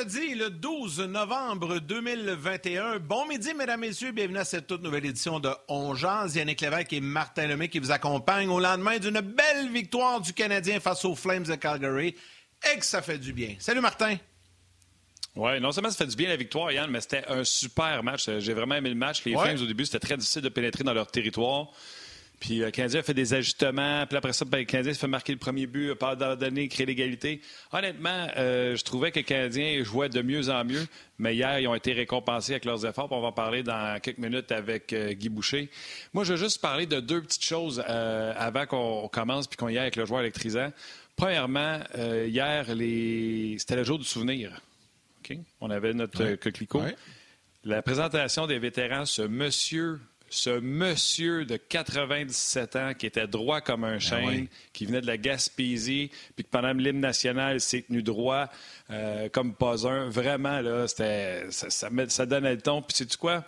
Vendredi, le 12 novembre 2021. Bon midi, mesdames, messieurs. Bienvenue à cette toute nouvelle édition de On Jazz. Yannick Lévesque et Martin Lemay qui vous accompagnent au lendemain d'une belle victoire du Canadien face aux Flames de Calgary. Et que ça fait du bien. Salut, Martin. Oui, non seulement ça fait du bien la victoire, Yann, mais c'était un super match. J'ai vraiment aimé le match. Les Ouais. Flames, au début, c'était très difficile de pénétrer dans leur territoire. Puis euh, le Canadien a fait des ajustements. Puis après ça, ben, le Canadien se fait marquer le premier but, pas donné, créer l'égalité. Honnêtement, euh, je trouvais que le Canadien jouait de mieux en mieux. Mais hier, ils ont été récompensés avec leurs efforts. On va en parler dans quelques minutes avec euh, Guy Boucher. Moi, je veux juste parler de deux petites choses euh, avant qu'on commence puis qu'on y aille avec le joueur électrisant. Premièrement, euh, hier, les... c'était le jour du souvenir. OK? On avait notre euh, coquelicot. Ouais. La présentation des vétérans, ce monsieur, ce monsieur de 97 ans qui était droit comme un chêne, oui. qui venait de la Gaspésie, puis que pendant l'hymne national, il s'est tenu droit euh, comme pas un. Vraiment, là, c'était, ça, ça, met- ça donnait le ton. Puis sais-tu quoi?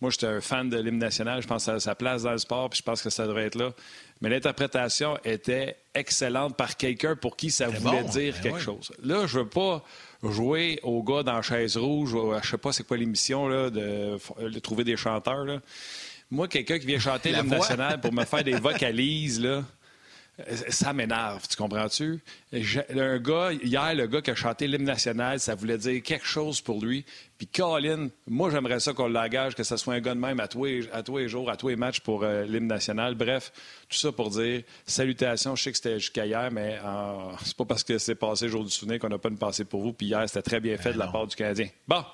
Moi, j'étais un fan de l'hymne national. Je pense a sa place dans le sport, puis je pense que ça devrait être là. Mais l'interprétation était excellente par quelqu'un pour qui ça voulait bon, dire ben quelque oui. chose. Là, je veux pas jouer au gars dans chaise rouge, ou à- je sais pas c'est quoi l'émission là, de, de trouver des chanteurs. Là. Moi, quelqu'un qui vient chanter l'hymne national pour me faire des vocalises, là, ça m'énerve, tu comprends-tu? Un gars, hier, le gars qui a chanté l'hymne national, ça voulait dire quelque chose pour lui. Puis Colin, moi, j'aimerais ça qu'on l'engage, que ce soit un gars de même à tous les, à tous les jours, à tous les matchs pour euh, l'hymne national. Bref, tout ça pour dire salutations. Je sais que c'était jusqu'à hier, mais euh, c'est pas parce que c'est passé jour du souvenir qu'on n'a pas une pensée pour vous. Puis hier, c'était très bien fait de la part du Canadien. Bon,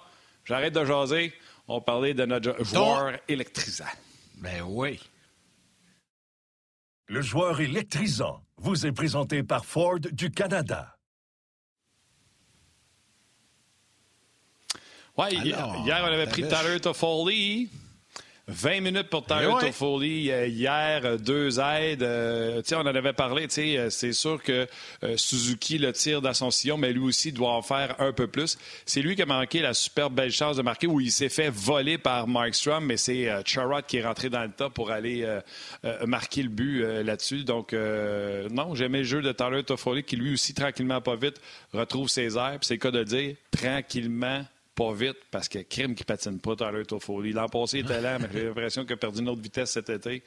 j'arrête de jaser. On parler de notre jo- joueur électrisant. Ben oui. Le joueur électrisant vous est présenté par Ford du Canada. Oui, hier, on avait pris Tyler Toffoli. 20 minutes pour Tyler Eh ouais. Toffoli. Euh, hier, euh, deux aides. Euh, on en avait parlé. C'est sûr que euh, Suzuki le tire dans son sillon, mais lui aussi doit en faire un peu plus. C'est lui qui a manqué la super belle chance de marquer où il s'est fait voler par Markstrom, mais c'est euh, Charrot qui est rentré dans le tas pour aller marquer le but là-dessus. Donc, non, j'aimais le jeu de Tyler Toffoli qui, lui aussi, tranquillement, pas vite, retrouve ses airs. C'est le cas de dire, tranquillement, pas vite, parce que crime qui patine pas, Tyler Toffoli. L'an passé, il était lent, mais j'ai l'impression qu'il a perdu une autre vitesse cet été.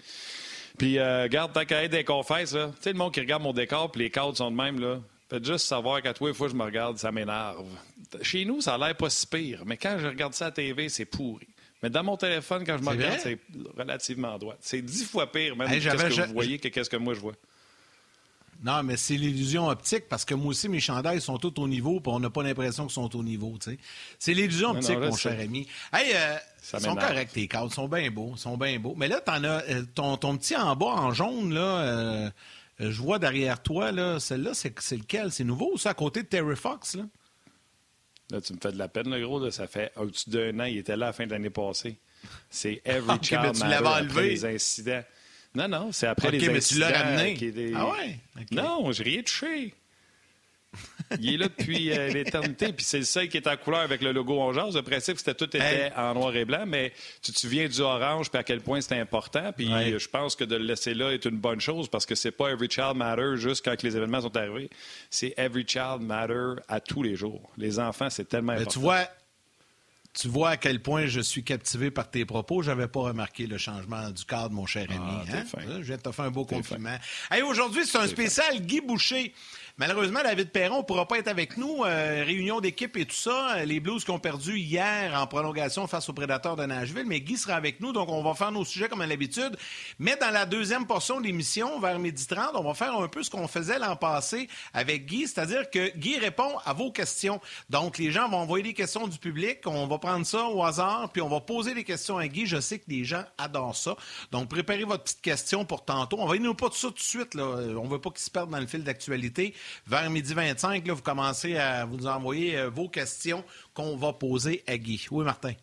Puis, euh, regarde, tant qu'à être des confesses, tu sais, le monde qui regarde mon décor, puis les cadres sont de même, là. Faites juste savoir qu'à tous les fois que je me regarde, ça m'énerve. Chez nous, ça a l'air pas si pire, mais quand je regarde ça à la TV, c'est pourri. Mais dans mon téléphone, quand je me regarde, c'est relativement droit. C'est dix fois pire, même, Hey, qu'est-ce que vous voyez que qu'est-ce que moi je vois. Non, mais c'est l'illusion optique parce que moi aussi, mes chandails sont tous au niveau puis on n'a pas l'impression qu'ils sont au niveau. tu sais. C'est l'illusion optique, non, mon cher ami. Hey, euh, ils sont corrects, tes cadres. Ils sont bien beaux. Ils sont bien beaux. Mais là, t'en as, euh, ton, ton petit en bas, en jaune, là, euh, je vois derrière toi, là, celle-là, c'est, lequel? C'est nouveau, ça, à côté de Terry Fox, là? Là, tu me fais de la peine, le gros. Là, ça fait au-dessus d'un an. Il était là à la fin de l'année passée. C'est Every Ok, mais Child tu Matter après enlevé. les incidents. Non, non, c'est après Ok, les mais tu l'as ramené. des- Ah ouais? Ok. Non, j'ai rien touché. Il est là depuis euh, l'éternité, puis c'est le seul qui est en couleur avec le logo On Jase. Le principe, c'était tout était Hey. en noir et blanc, mais tu te souviens du orange, puis à quel point c'était important. Puis euh, je pense que de le laisser là est une bonne chose, parce que c'est pas Every Child Matter juste quand les événements sont arrivés. C'est Every Child Matter à tous les jours. Les enfants, c'est tellement Mais important. tu vois, tu vois à quel point je suis captivé par tes propos. J'avais pas remarqué le changement du cadre, mon cher ami. Ah, t'es hein? Je viens de te faire un beau compliment. Hey, Aujourd'hui, c'est un spécial Guy Boucher. Malheureusement, David Perron ne pourra pas être avec nous. Euh, réunion d'équipe et tout ça. Les Blues qui ont perdu hier en prolongation face aux Prédateurs de Nashville. Mais Guy sera avec nous, donc on va faire nos sujets comme à l'habitude. Mais dans la deuxième portion de l'émission, vers midi 30, on va faire un peu ce qu'on faisait l'an passé avec Guy, c'est-à-dire que Guy répond à vos questions. Donc, les gens vont envoyer des questions du public. On va prendre ça au hasard, puis on va poser des questions à Guy. Je sais que les gens adorent ça. Donc, préparez votre petite question pour tantôt. On va nous pas tout ça tout de suite. On veut pas qu'ils se perdent dans le fil d'actualité. Vers midi 25, là, vous commencez à vous envoyer euh, vos questions qu'on va poser à Guy. Oui, Martin.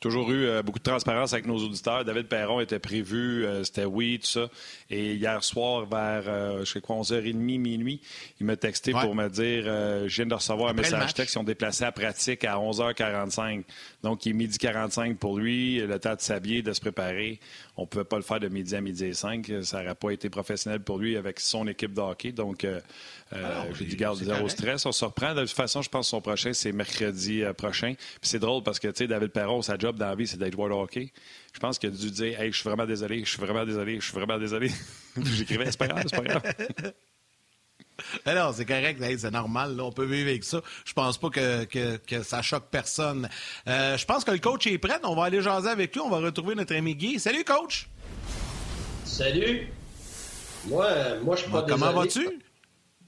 Toujours eu euh, beaucoup de transparence avec nos auditeurs. David Perron était prévu, euh, c'était oui, tout ça. Et hier soir, vers, je sais quoi, 11h30, minuit, il m'a texté pour me dire Je viens de recevoir un message texte, ils ont déplacé la pratique à 11h45. Donc, il est midi 45 pour lui, le temps de s'habiller, de se préparer. On ne pouvait pas le faire de midi à midi et 5. Ça n'aurait pas été professionnel pour lui avec son équipe de hockey. Donc, euh, euh j'ai dit, garde zéro stress. On se reprend. De toute façon, je pense que son prochain, c'est mercredi euh, prochain. Puis c'est drôle parce que, tu sais, David Perron, sa job dans la vie, c'est d'être joueur de hockey. Je pense qu'il a dû dire, hey, je suis vraiment désolé, je suis vraiment désolé, je suis vraiment désolé. J'écrivais, c'est pas grave, c'est pas grave. Alors, c'est correct, c'est normal, on peut vivre avec ça. Je pense pas que, que, ça choque personne. Euh, je pense que le coach est prêt. On va aller jaser avec lui. On va retrouver notre ami Guy. Salut, coach! Salut! Moi, moi je suis pas désolé. Comment vas-tu?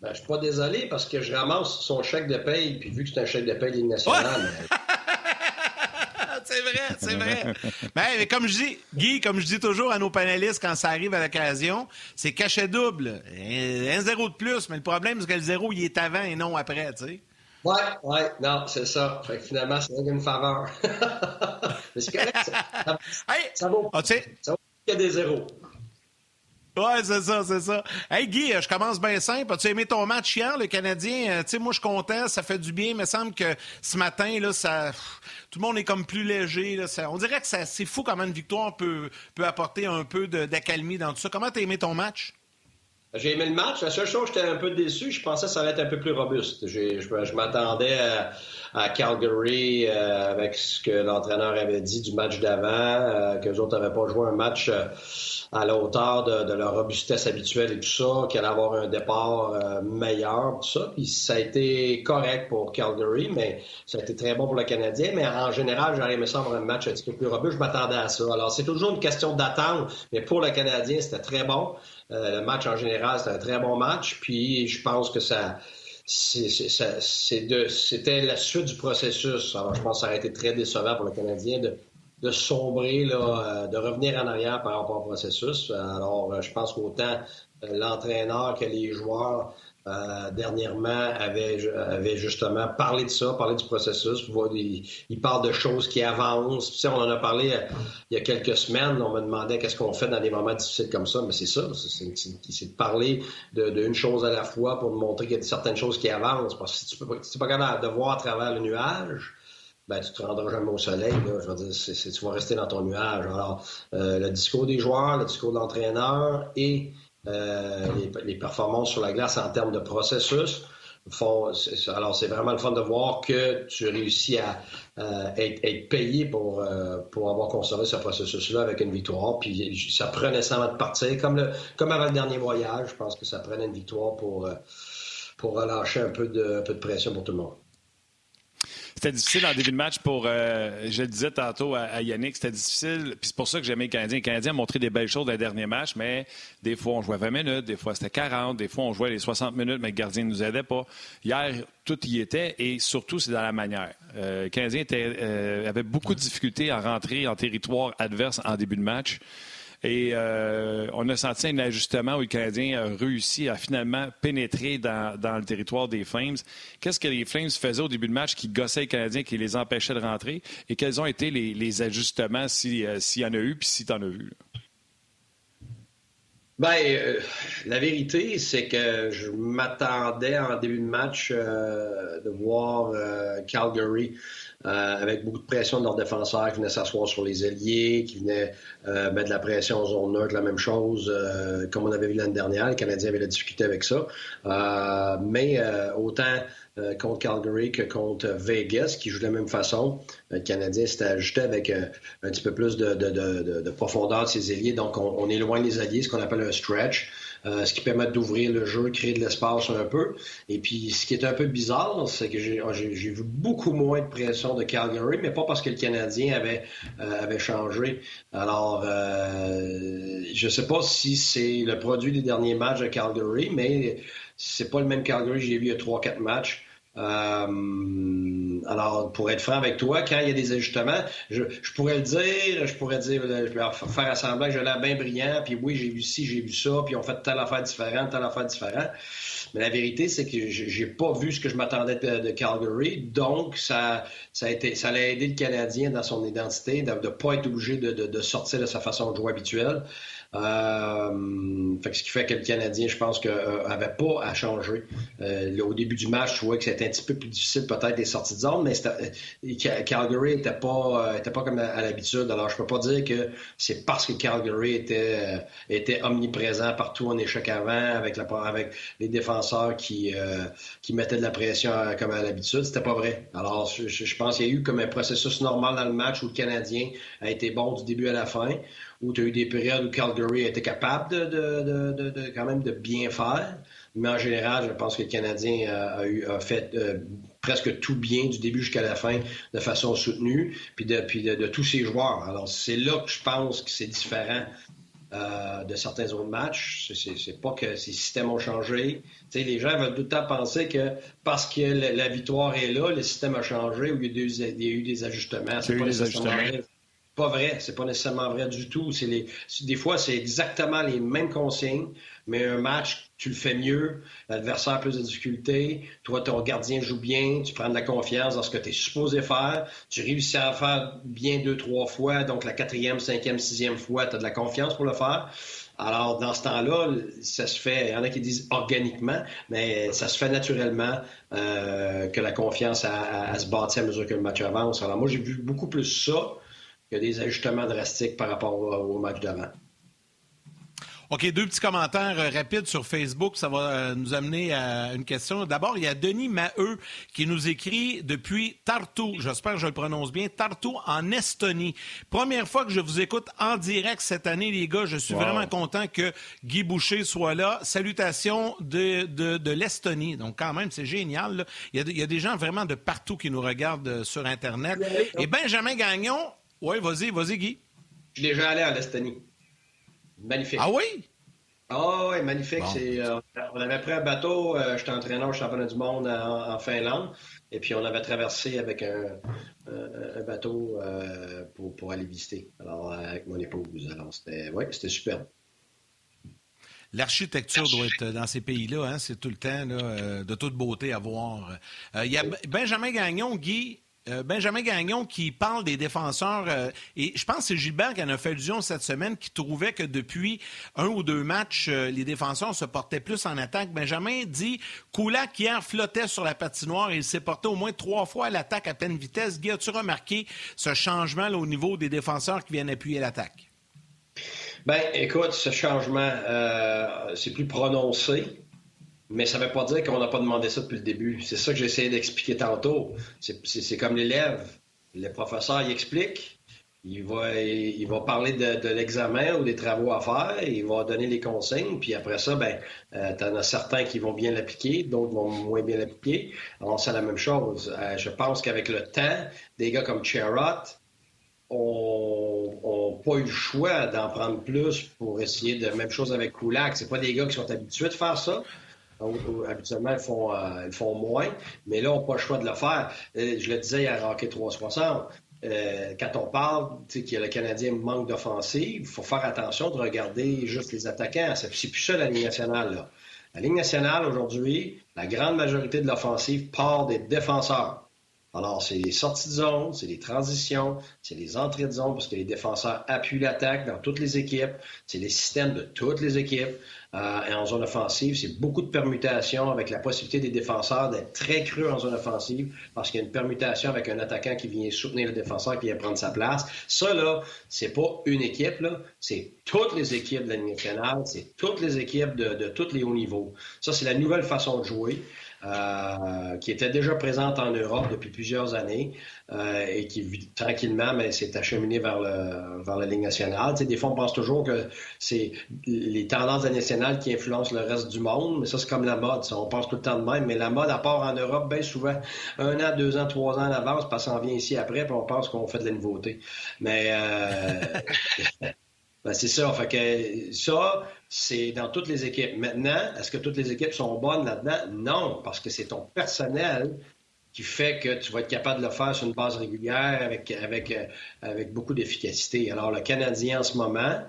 Ben, je suis pas désolé parce que je ramasse son chèque de paye, puis vu que c'est un chèque de paye nationale, c'est vrai, c'est vrai. Ben, mais comme je dis, Guy, comme je dis toujours à nos panélistes quand ça arrive à l'occasion, c'est cachet double. Un, zéro de plus, mais le problème, c'est que le zéro, il est avant et non après, tu sais. Ouais, ouais, non, c'est ça. Fait que finalement, c'est une faveur. mais c'est correct. Ça, ça, vaut, ah, ça vaut qu'il y a des zéros. Ouais, c'est ça, c'est ça. Hey Guy, je commence bien simple. As-tu aimé ton match hier, le Canadien? Euh, tu sais, moi, je suis content, ça fait du bien. Il me semble que ce matin, là, ça, tout le monde est comme plus léger. On dirait que c'est fou comment une victoire peut, peut apporter un peu d'accalmie dans tout ça. Comment t'as aimé ton match? J'ai aimé le match. La seule chose, j'étais un peu déçu. Je pensais que ça allait être un peu plus robuste. Je, m'attendais à, Calgary euh, avec ce que l'entraîneur avait dit du match d'avant, euh, que les autres n'avaient pas joué un match euh, à la hauteur de, leur robustesse habituelle et tout ça, qu'il allait avoir un départ meilleur, tout ça. Puis ça a été correct pour Calgary, mais ça a été très bon pour le Canadien. Mais en général, j'aurais aimé ça avoir un match un petit peu plus robuste. Je m'attendais à ça. Alors, c'est toujours une question d'attendre, mais pour le Canadien, c'était très bon. Euh, le match en général, c'était un très bon match. Puis je pense que ça c'était la suite du processus. Alors, je pense que ça aurait été très décevant pour le Canadien de, de sombrer, là, euh, de revenir en arrière par rapport au processus. Alors, euh, je pense qu'autant l'entraîneur que les joueurs dernièrement avaient, avaient, justement parlé de ça, parlé du processus. Ils parlent de choses qui avancent. On en a parlé il y a quelques semaines. On me demandait qu'est-ce qu'on fait dans des moments difficiles comme ça. Mais c'est ça, c'est de parler d'une chose à la fois pour montrer qu'il y a certaines choses qui avancent. Parce que si tu n'es pas, pas capable de voir à travers le nuage, ben, tu te rendras jamais au soleil. Là. Je tu vas rester dans ton nuage. Alors, euh, le discours des joueurs, le discours de l'entraîneur et euh, les, performances sur la glace en termes de processus font. alors, c'est vraiment le fun de voir que tu réussis à euh, être, payé pour, pour avoir conservé ce processus-là avec une victoire. Puis ça prenait ça de partir. Comme, le, comme avant le dernier voyage, je pense que ça prenait une victoire pour, pour relâcher un peu de, un peu de pression pour tout le monde. C'était difficile en début de match pour, euh, je le disais tantôt à, Yannick, c'était difficile. Puis c'est pour ça que j'aimais les Canadiens. Les Canadiens ont montré des belles choses dans les derniers matchs, mais des fois on jouait 20 minutes, des fois c'était 40, des fois on jouait les 60 minutes, mais le gardien ne nous aidait pas. Hier, tout y était et surtout c'est dans la manière. Euh, les Canadiens euh, beaucoup de difficultés à rentrer en territoire adverse en début de match. Et euh, on a senti un ajustement où le Canadien a réussi à finalement pénétrer dans, le territoire des Flames. Qu'est-ce que les Flames faisaient au début de match qui gossaient les Canadiens, qui les empêchaient de rentrer? Et quels ont été les, ajustements, euh, s'il y en a eu, puis si tu en as vu? Ben, euh, la vérité, c'est que je m'attendais en début de match de voir Calgary euh, avec beaucoup de pression de leurs défenseurs qui venaient s'asseoir sur les ailiers, qui venaient euh, mettre de la pression en zone neutre, la même chose, euh, comme on avait vu l'année dernière. Les Canadiens avaient la difficulté avec ça. mais autant contre Calgary que contre Vegas, qui joue de la même façon. Le Canadien s'est ajusté avec un petit peu plus de, profondeur de ses ailiers. Donc, on, on éloigne les alliés, ce qu'on appelle un stretch. Euh, ce qui permet d'ouvrir le jeu, créer de l'espace un peu. Et puis, ce qui est un peu bizarre, c'est que j'ai vu beaucoup moins de pression de Calgary, mais pas parce que le Canadien avait, avait changé. Alors, je sais pas si c'est le produit des derniers matchs de Calgary, mais c'est pas le même Calgary j'ai vu il y a 3-4 matchs. Euh, alors, pour être franc avec toi, quand il y a des ajustements, je, pourrais le dire, je pourrais dire, je vais faire assembler, j'ai l'air bien brillant, puis oui, j'ai vu ci, j'ai vu ça, puis on fait telle affaire différente, telle affaire différente. Mais la vérité, c'est que j'ai pas vu ce que je m'attendais de, Calgary, donc ça, ça a été, ça a aidé le Canadien dans son identité, de ne pas être obligé de, sortir de sa façon de jouer habituelle. Euh, fait que ce qui fait que le Canadien, je pense, que, euh, pas à changer. Euh, au début du match, je trouvais que c'était un petit peu plus difficile peut-être des sorties de zone, mais Calgary était pas, pas comme à, l'habitude. Alors, je peux pas dire que c'est parce que Calgary était, était omniprésent partout en échec avant, avec, les défenseurs qui, qui mettaient de la pression comme à l'habitude. C'était pas vrai. Alors, je pense qu'il y a eu comme un processus normal dans le match où le Canadien a été bon du début à la fin où tu as eu des périodes où Calgary était capable de, de, de, de, quand même de bien faire. Mais en général, je pense que le Canadien a, eu, a fait euh, presque tout bien du début jusqu'à la fin de façon soutenue, puis de, puis de, tous ses joueurs. Alors, c'est là que je pense que c'est différent euh, de certains autres matchs. C'est pas que ces systèmes ont changé. sais, les gens veulent tout le temps penser que parce que la, victoire est là, le système a changé ou il y a, il y a eu des ajustements. C'est pas des ajustements pas vrai. C'est pas nécessairement vrai du tout. C'est les, des fois, c'est exactement les mêmes consignes, mais un match, tu le fais mieux, l'adversaire a plus de difficultés, toi, ton gardien joue bien, tu prends de la confiance dans ce que tu es supposé faire, tu réussis à faire bien deux, trois fois, donc la quatrième, cinquième, sixième fois, tu as de la confiance pour le faire. Alors, dans ce temps-là, ça se fait, il y en a qui disent organiquement, mais ça se fait naturellement euh, que la confiance a, se bâtit à mesure que le match avance. Alors, moi, j'ai vu beaucoup plus ça il y a des ajustements drastiques par rapport au, match d'avant. OK, deux petits commentaires euh, rapides sur Facebook. Ça va euh, nous amener à une question. D'abord, il y a Denis Maheu qui nous écrit depuis Tartu, j'espère que je le prononce bien, Tartu en Estonie. Première fois que je vous écoute en direct cette année, les gars. Je suis vraiment content que Guy Boucher soit là. Salutations de, de, l'Estonie. Donc, quand même, c'est génial. Il y, a, il y, a, des gens vraiment de partout qui nous regardent euh, sur Internet. Et Benjamin Gagnon, oui, vas-y, vas-y, Guy. Je suis déjà allé en Estonie. Magnifique. Ah oui? Ah oui, magnifique. Euh, on avait pris un bateau, euh, j'étais entraîneur au championnat du monde en, Finlande, et puis on avait traversé avec un, bateau euh, pour, aller visiter, alors avec mon épouse. Alors c'était ouais, c'était superbe. L'architecture doit être dans ces pays-là, hein, c'est tout le temps de toute beauté à voir. Il y a Benjamin Gagnon, Guy, euh, Benjamin Gagnon qui parle des défenseurs, euh, et je pense que c'est Gilbert qui en a fait allusion cette semaine, qui trouvait que depuis un ou deux matchs, euh, les défenseurs se portaient plus en attaque. Benjamin dit Koulak hier flottait sur la patinoire et il s'est porté au moins trois fois à l'attaque à pleine vitesse. Guy, as-tu remarqué ce changement au niveau des défenseurs qui viennent appuyer l'attaque? Ben, écoute, ce changement, c'est plus prononcé. Mais ça ne veut pas dire qu'on n'a pas demandé ça depuis le début. C'est ça que j'essayais d'expliquer tantôt. C'est comme l'élève. Le professeur, il explique, il va, il va parler de, l'examen ou des travaux à faire, il va donner les consignes, puis après ça, ben, euh, tu en as certains qui vont bien l'appliquer, d'autres vont moins bien l'appliquer. Alors, c'est la même chose. Euh, je pense qu'avec le temps, des gars comme Cherot ont, pas eu le choix d'en prendre plus pour essayer de même chose avec Kulak. C'est pas des gars qui sont habitués de faire ça habituellement, euh, ils font moins, mais là, on n'a pas le choix de le faire. Euh, je le disais à Rocket 360. Euh, quand on parle que le Canadien manque d'offensive, il faut faire attention de regarder juste les attaquants. C'est plus ça la Ligue nationale. La Ligue nationale, aujourd'hui, la grande majorité de l'offensive part des défenseurs. Alors, c'est les sorties de zone, c'est les transitions, c'est les entrées de zone parce que les défenseurs appuient l'attaque dans toutes les équipes. C'est les systèmes de toutes les équipes. Euh, et en zone offensive, c'est beaucoup de permutations avec la possibilité des défenseurs d'être très creux en zone offensive parce qu'il y a une permutation avec un attaquant qui vient soutenir le défenseur qui vient prendre sa place. Ça, là, c'est pas une équipe, là. C'est toutes les équipes de la nationale, c'est toutes les équipes de, de tous les hauts niveaux. Ça, c'est la nouvelle façon de jouer. Euh, qui était déjà présente en Europe depuis plusieurs années euh, et qui tranquillement mais s'est acheminé vers, le, vers la Ligue nationale. des fois, on pense toujours que c'est les tendances de la nationale qui influence le reste du monde, mais ça, c'est comme la mode. Ça, on pense tout le temps de même, mais la mode, à part en Europe, bien souvent, un an, deux ans, trois ans en avance, parce qu'on vient ici après, puis on pense qu'on fait de la nouveauté. Mais euh, ben, c'est ça. Fait que ça, c'est dans toutes les équipes. Maintenant, est-ce que toutes les équipes sont bonnes là-dedans? Non, parce que c'est ton personnel qui fait que tu vas être capable de le faire sur une base régulière avec, avec, euh, avec beaucoup d'efficacité. Alors, le Canadien, en ce moment,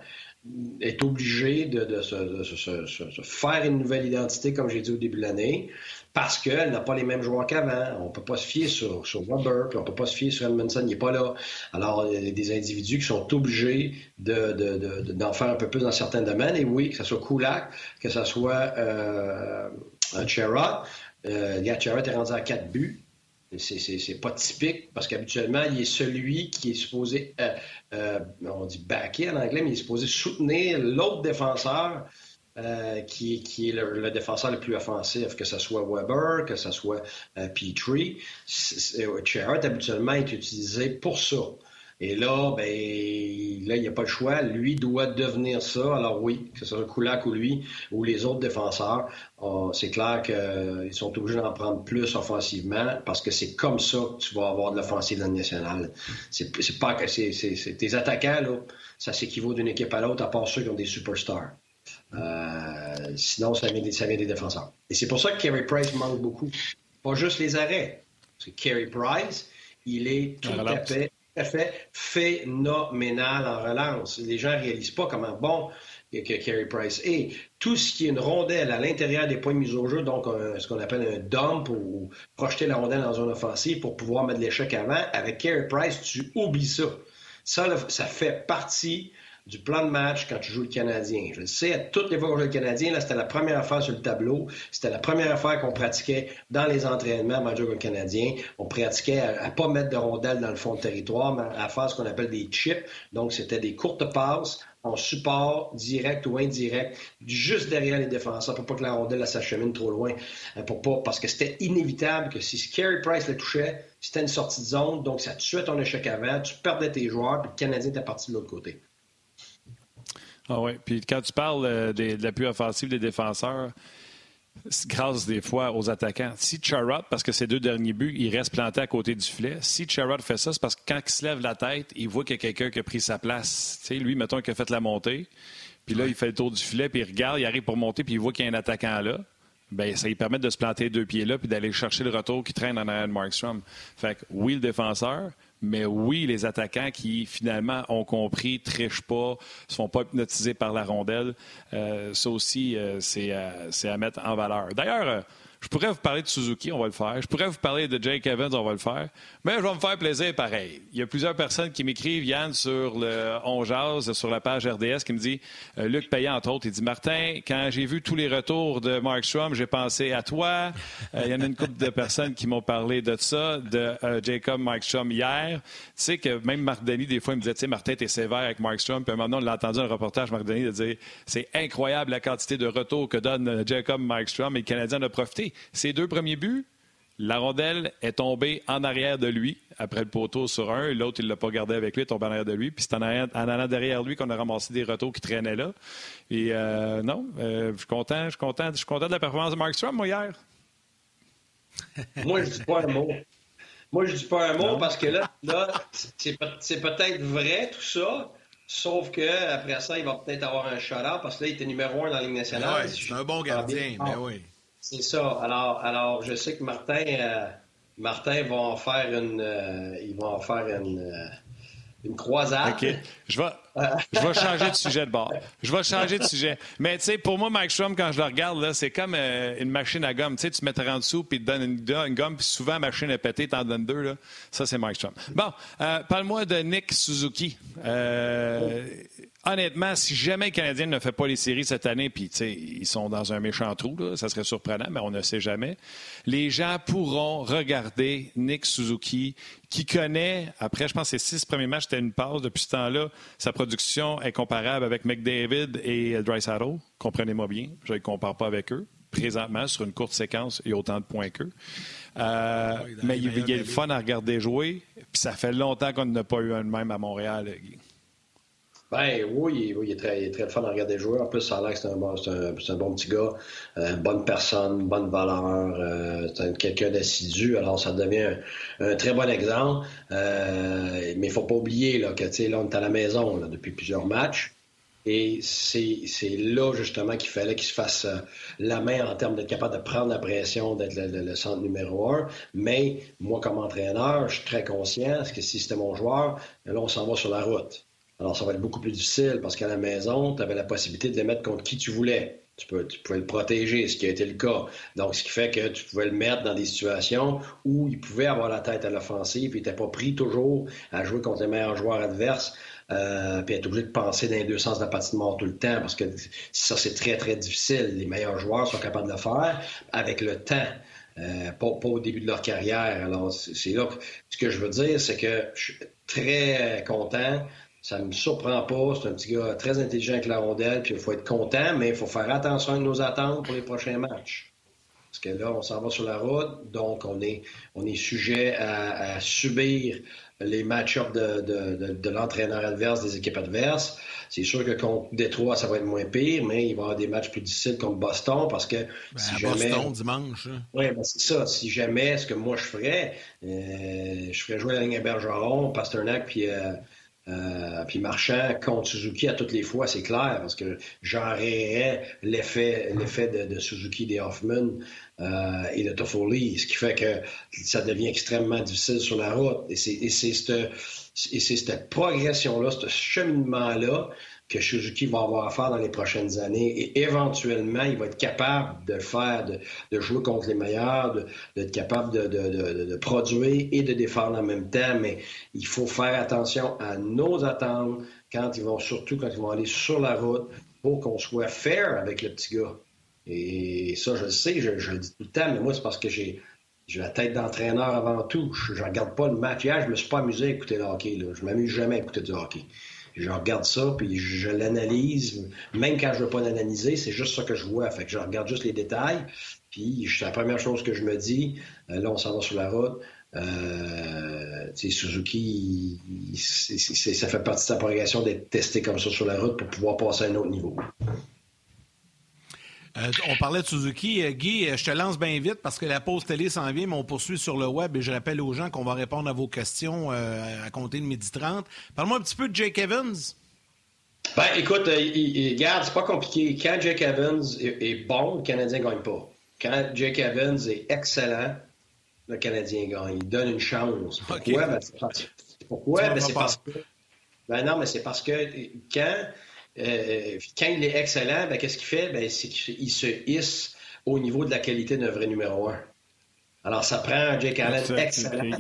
est obligé de, se, faire une nouvelle identité, comme j'ai dit au début de l'année, parce qu'elle n'a pas les mêmes joueurs qu'avant. On ne peut pas se fier sur, Weber, puis on ne peut pas se fier sur Edmondson, il n'est pas là. Alors, il y a des individus qui sont obligés d'en faire un peu plus dans certains domaines. Et oui, que ce soit Kulak, que ce soit euh, Chera. Euh, Chera est rendu à quatre buts. C'est pas typique parce qu'habituellement, il est celui qui est supposé, euh, euh, on dit backer en anglais, mais il est supposé soutenir l'autre défenseur euh, qui, est le, défenseur le plus offensif, que ce soit Weber, que ce soit Petrie. Chariot, habituellement, est utilisé pour ça. Et là, ben, là, il n'y a pas le choix. Lui doit devenir ça. Alors oui, que ce soit Kulak ou lui, ou les autres défenseurs, c'est clair qu'ils sont obligés d'en prendre plus offensivement parce que c'est comme ça que tu vas avoir de l'offensive dans le national. C'est, pas que c'est, tes attaquants, là, ça s'équivaut d'une équipe à l'autre, à part ceux qui ont des superstars. Euh, sinon, ça vient, des, ça vient des défenseurs. Et c'est pour ça que Kerry Price manque beaucoup. Pas juste les arrêts. Que Kerry Price, il est tout à fait fait phénoménal en relance. Les gens ne réalisent pas comment bon que Carey Price est. Tout ce qui est une rondelle à l'intérieur des points de mise au jeu, donc ce qu'on appelle un dump ou projeter la rondelle dans une offensive pour pouvoir mettre l'échec avant, avec Carey Price, tu oublies ça. Ça, ça fait partie du plan de match quand tu joues le Canadien. Je le sais, à toutes les fois qu'on joue le Canadien, là, c'était la première affaire sur le tableau. C'était la première affaire qu'on pratiquait dans les entraînements quand le Canadien. On pratiquait à, ne pas mettre de rondelles dans le fond de territoire, mais à faire ce qu'on appelle des chips. Donc, c'était des courtes passes en support direct ou indirect, juste derrière les défenseurs pour pas que la rondelle s'achemine trop loin, euh, parce que c'était inévitable que si Scary Price le touchait, c'était une sortie de zone, donc ça tuait ton échec avant, tu perdais tes joueurs, puis le Canadien était parti de l'autre côté. Ah oui. Puis quand tu parles euh, de l'appui offensif des défenseurs, grâce des fois aux attaquants. Si Charrot, parce que ses deux derniers buts, il reste planté à côté du filet, si Charrot fait ça, c'est parce que quand il se lève la tête, il voit qu'il y a quelqu'un qui a pris sa place. Tu sais, lui, mettons qu'il a fait la montée, puis là, il fait le tour du filet, puis il regarde, il arrive pour monter, puis il voit qu'il y a un attaquant là. Bien, ça lui permet de se planter deux pieds là, puis d'aller chercher le retour qui traîne en arrière de Markstrom. Fait que oui, le défenseur, mais oui, les attaquants qui finalement ont compris, trichent pas, se font pas hypnotiser par la rondelle, euh, ça aussi, euh, euh, c'est à mettre en valeur. D'ailleurs, je pourrais vous parler de Suzuki, on va le faire. Je pourrais vous parler de Jake Evans, on va le faire. Mais je vais me faire plaisir pareil. Il y a plusieurs personnes qui m'écrivent, Yann, sur le On sur la page RDS, qui me dit, euh, Luc Payet, entre autres, il dit, Martin, quand j'ai vu tous les retours de Mark Strom, j'ai pensé à toi. Euh, il y en a une couple de personnes qui m'ont parlé de ça, de euh, Jacob Markstrom hier. Tu sais que même Marc Denis, des fois, il me disait, tu sais, Martin, t'es sévère avec Mark Strom. Puis maintenant, on l'a entendu dans le reportage, Marc Denis, de dire, c'est incroyable la quantité de retours que donne Jacob Markstrom et le Canadien en a profité. Ses deux premiers buts, la rondelle est tombée en arrière de lui après le poteau sur un. L'autre, il ne l'a pas gardé avec lui, il est tombé en arrière de lui. Puis c'est en, allant derrière lui qu'on a ramassé des retours qui traînaient là. Et euh, non, euh, je suis content, je suis content, je suis content de la performance de Mark Strom, moi, hier. moi, je dis pas un mot. Moi, je dis pas un mot parce que là, là c'est peut-être vrai tout ça, Sauf que après ça, il va peut-être avoir un shout-out parce que là, il était numéro un dans la Ligue nationale. c'est un bon gardien, mais ben oui. C'est ça. Alors, alors, je sais que Martin, euh, Martin va en faire une, euh, il va en faire une, euh, une croisade. OK. Je vais, je vais changer de sujet de bord. Je vais changer de sujet. Mais tu sais, pour moi, Mike Strom, quand je le regarde, là, c'est comme une machine à gomme. Tu sais, tu mets en dessous, puis tu donnes une, gomme, puis souvent, la machine est pétée, t'en donnes deux. Là. Ça, c'est Mike Strom. Bon, parle-moi de Nick Suzuki honnêtement, si jamais le Canadien ne fait pas les séries cette année, puis ils sont dans un méchant trou, ça serait surprenant, mais on ne sait jamais, les gens pourront regarder Nick Suzuki, qui connaît, après, je pense, ses six premiers matchs, c'était une pause. Depuis ce temps-là, sa production est comparable avec McDavid et Dry Saddle. Comprenez-moi bien, je ne compare pas avec eux. Présentement, sur une courte séquence, il y a autant de points qu'eux. Euh, mais il, y a le fun à regarder jouer. Puis ça fait longtemps qu'on n'a pas eu un de même à Montréal, Ben oui, il, est très, il est très fun à regarder jouer. En plus, ça a l'air que c'est un, bon, un, un, bon petit gars, euh, bonne personne, bonne valeur, euh, c'est quelqu'un d'assidu. Alors, ça devient un, très bon exemple. Euh, mais il faut pas oublier là, que là, on est à la maison depuis plusieurs matchs. Et c'est là, justement, qu'il fallait qu'il se fasse euh, la main en termes d'être capable de prendre la pression, d'être le, centre numéro un. Mais moi, comme entraîneur, je suis très conscient que si c'était mon joueur, là, on s'en va sur la route. Alors, ça va être beaucoup plus difficile parce qu'à la maison, tu avais la possibilité de le mettre contre qui tu voulais. Tu, peux, tu pouvais le protéger, ce qui a été le cas. Donc, ce qui fait que tu pouvais le mettre dans des situations où il pouvait avoir la tête à l'offensive et il n'était pas pris toujours à jouer contre les meilleurs joueurs adverses. Euh, puis être obligé de penser dans les deux sens de la mort tout le temps parce que ça, c'est très, très difficile. Les meilleurs joueurs sont capables de le faire avec le temps. Euh, pas, au début de leur carrière. Alors, c'est là ce que je veux dire, c'est que je suis très content ça me surprend pas. C'est un petit gars très intelligent avec la rondelle, puis il faut être content, mais il faut faire attention à nos attentes pour les prochains matchs. Parce que là, on s'en va sur la route, donc on est, on est sujet à, subir les match-ups de, l'entraîneur adverse, des équipes adverses. C'est sûr que contre Détroit, ça va être moins pire, mais il va y avoir des matchs plus difficiles contre Boston parce que ben, si jamais... Boston dimanche. Hein. Oui, ben c'est ça. Si jamais, ce que moi je ferais, euh, je ferais jouer la ligne à Bergeron, Pasternak, puis... Euh, euh, puis Marchand contre Suzuki à toutes les fois, c'est clair, parce que j'enrayerais l'effet, l'effet de, Suzuki, des Hoffman euh, et de Toffoli, ce qui fait que ça devient extrêmement difficile sur la route. Et c'est, et c'est cette progression-là, ce cheminement-là que Suzuki va avoir à faire dans les prochaines années. Et éventuellement, il va être capable de le faire, de, jouer contre les meilleurs, d'être capable de, produire et de défendre en même temps. Mais il faut faire attention à nos attentes quand ils vont, surtout quand ils vont aller sur la route, pour qu'on soit fair avec le petit gars. Et ça, je le sais, je, le dis tout le temps, mais moi, c'est parce que j'ai j'ai la tête d'entraîneur avant tout. Je ne regarde pas le match. Hier, je me suis pas amusé à écouter le hockey. Là. Je m'amuse jamais à écouter du hockey je regarde ça, puis je l'analyse. Même quand je ne veux pas l'analyser, c'est juste ça que je vois. Fait que je regarde juste les détails. Puis c'est la première chose que je me dis. Euh, là, on s'en va sur la route. Euh, Suzuki, ça fait partie de sa progression d'être testé comme ça sur la route pour pouvoir passer à un autre niveau. Euh, on parlait de Suzuki. Euh, Guy, euh, je te lance bien vite parce que la pause télé s'en vient, mais on poursuit sur le web et je rappelle aux gens qu'on va répondre à vos questions à compter de midi 30. Parle-moi un petit peu de Jake Evans. Ben, écoute, regarde, c'est pas compliqué. Quand Jake Evans est, bon, le Canadien ne gagne pas. Quand Jake Evans est excellent, le Canadien gagne. Il donne une chance. Pourquoi? Ben, pourquoi? Ben, c'est parce que. Ben non, mais c'est parce que quand euh, quand il est excellent, ben, qu'est-ce qu'il fait? Ben, c'est qu'il se hisse au niveau de la qualité d'un vrai numéro un. Alors, ça prend un Jake Allen excellent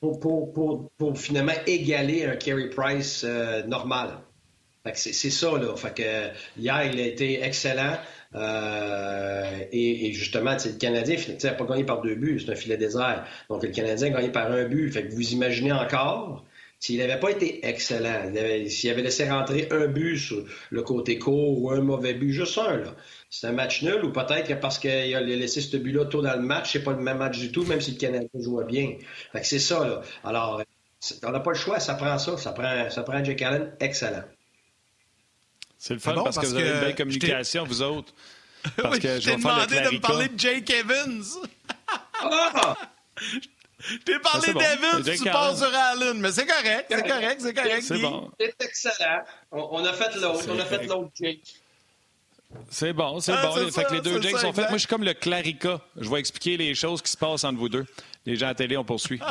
pour, finalement égaler un Carey Price euh, normal. c'est, ça, là. Fait que, hier, il a été excellent. Euh, et, justement, le Canadien n'a pas gagné par deux buts, c'est un filet désert. Donc, le Canadien a gagné par un but. Fait que vous imaginez encore s'il n'avait pas été excellent, s'il avait laissé rentrer un but sur le côté court ou un mauvais but, juste un, là, c'est un match nul ou peut-être que parce qu'il a laissé ce but-là tôt dans le match, c'est pas le même match du tout, même si le Canadien jouait bien. Fait que c'est ça, là. Alors, on n'a pas le choix, ça prend ça. Ça prend, ça prend Jake Allen excellent. C'est le fun parce, que vous avez une belle communication, vous autres. Parce que je t'ai demandé de me parler de Jake Evans. ah! T'ai parlé d'Evans, tu passes sur Allen, mais c'est correct, c'est correct, c'est correct. C'est bon. C'est excellent. On, a fait l'autre, on a fait l'autre Jake. C'est bon, c'est ah, bon. Fait que les deux Jakes sont faits. Moi, je suis comme le Clarica. Je vais expliquer les choses qui se passent entre vous deux. Les gens à télé, on poursuit.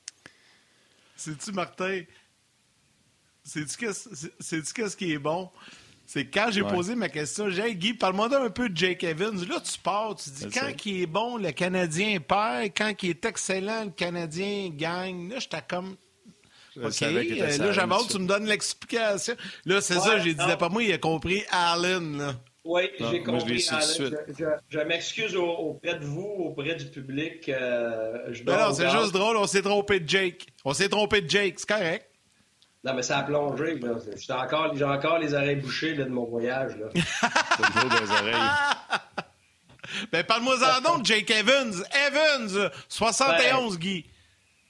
Sais-tu, Martin? Sais-tu qu'est-ce qui est bon? c'est quand j'ai posé ma question, j'ai Guy, parle-moi un peu de Jake Evans. Là, tu pars, tu dis quand il est bon, le Canadien perd, quand il est excellent, le Canadien gagne. Là, j'étais comme. OK, euh, là, j'avais tu me donnes l'explication. Là, c'est ça, j'ai dit, pas moi, il a compris Allen, là. Oui, j'ai compris. Je, je, je m'excuse auprès de vous, auprès du public. Euh, non, c'est juste drôle, on s'est trompé de Jake. On s'est trompé de Jake, c'est correct. Non, mais ça a plongé. J'ai encore, encore, les oreilles bouchées là, de mon voyage. Là. c'est des oreilles. ben, parle-moi-en donc, Jake Evans. Evans, 71, ben, Guy.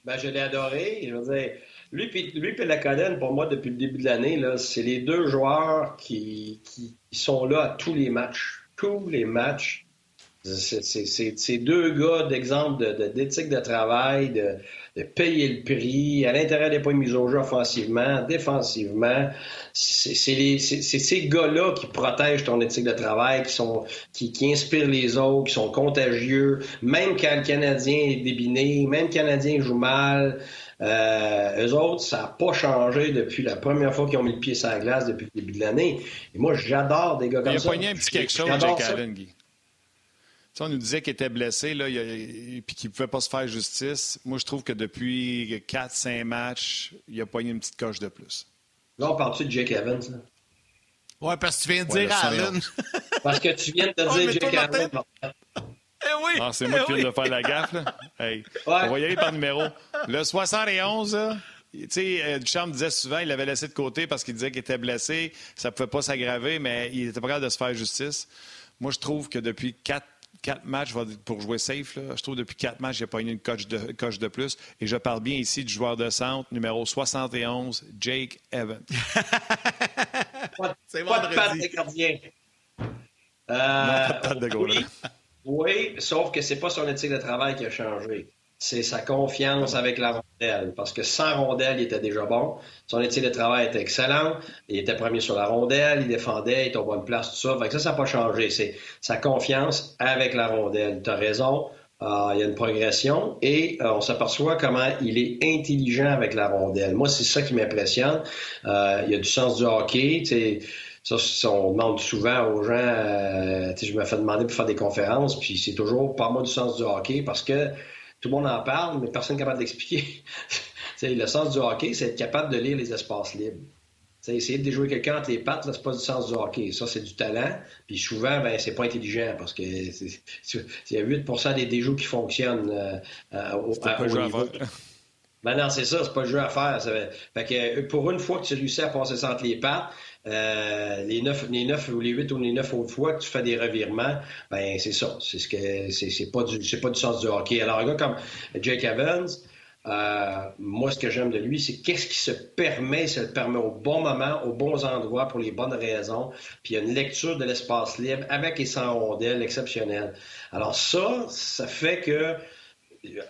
Ben, je l'ai adoré. Je veux dire, lui et lui Laconen, pour moi, depuis le début de l'année, c'est les deux joueurs qui, qui, sont là à tous les matchs. Tous les matchs. C'est deux gars d'exemple d'éthique de, de, travail, de, de, payer le prix, à l'intérieur des points mis au jeu offensivement, défensivement. C'est ces gars-là qui protègent ton éthique de travail, qui, sont, qui, inspirent les autres, qui sont contagieux. Même quand le Canadien est débiné, même le Canadien joue mal, euh, eux autres, ça n'a pas changé depuis la première fois qu'ils ont mis le pied sur la glace depuis le début de l'année. Et moi, j'adore des gars comme ça. Il a un petit quelque chose, Jake Allen, Guy. on nous disait qu'il était blessé là, et qu'il ne pouvait pas se faire justice. Moi, je trouve que depuis 4-5 matchs, il a poigné une petite coche de plus. Là, on parle-tu de Jake Evans? Là? Ouais, parce que tu viens de dire Allen. parce que tu viens de dire Jake Evans. Eh oui! Ah, c'est moi eh qui viens de faire la gaffe. Là. On va y aller par numéro. Le 71, tu sais, euh, Duchamp disait souvent qu'il l'avait laissé de côté parce qu'il disait qu'il était blessé, ça ne pouvait pas s'aggraver, mais il était pas capable de se faire justice. Moi, je trouve que depuis quatre, quatre matchs, pour jouer safe, là, je trouve que depuis quatre matchs, j'ai pas eu une coche de, coche de plus. Et je parle bien ici du joueur de centre, numéro 71, Jake Evans. C'est pas de patte de gardien. Euh, pas de de oui, sauf que c'est pas son éthique de travail qui a changé. C'est sa confiance avec la rondelle. Parce que sans rondelle, il était déjà bon. Son éthique de travail était excellent. Il était premier sur la rondelle, il défendait, il était en bonne place, tout ça. Fait que ça, ça n'a pas changé. C'est sa confiance avec la rondelle. Tu as raison. Euh, il y a une progression et euh, on s'aperçoit comment il est intelligent avec la rondelle. Moi, c'est ça qui m'impressionne. Euh, il y a du sens du hockey. Ça, on demande souvent aux gens, euh, je me fais demander pour faire des conférences, puis c'est toujours par moi du sens du hockey parce que tout le monde en parle, mais personne n'est capable d'expliquer. le sens du hockey, c'est être capable de lire les espaces libres. T'sais, essayer de déjouer quelqu'un entre les pattes, c'est pas du sens du hockey. Ça, c'est du talent. Puis souvent, ben, c'est pas intelligent parce que il y a 8% des déjoues qui fonctionnent euh, euh au, à, niveau. Ben non, c'est ça, c'est pas le jeu à faire. Fait que pour une fois que tu réussis à passer ça entre les pattes, euh, les neuf, ou les huit ou les neuf autres fois que tu fais des revirements, ben c'est ça. C'est ce que c'est pas du pas du sens du hockey. Alors un gars comme Jake Evans, euh, moi ce que j'aime de lui, c'est qu'est-ce qui se permet, ça le permet au bon moment, aux bons endroits pour les bonnes raisons. Puis il y a une lecture de l'espace libre avec et sans rondelles exceptionnelle. Alors ça, ça fait que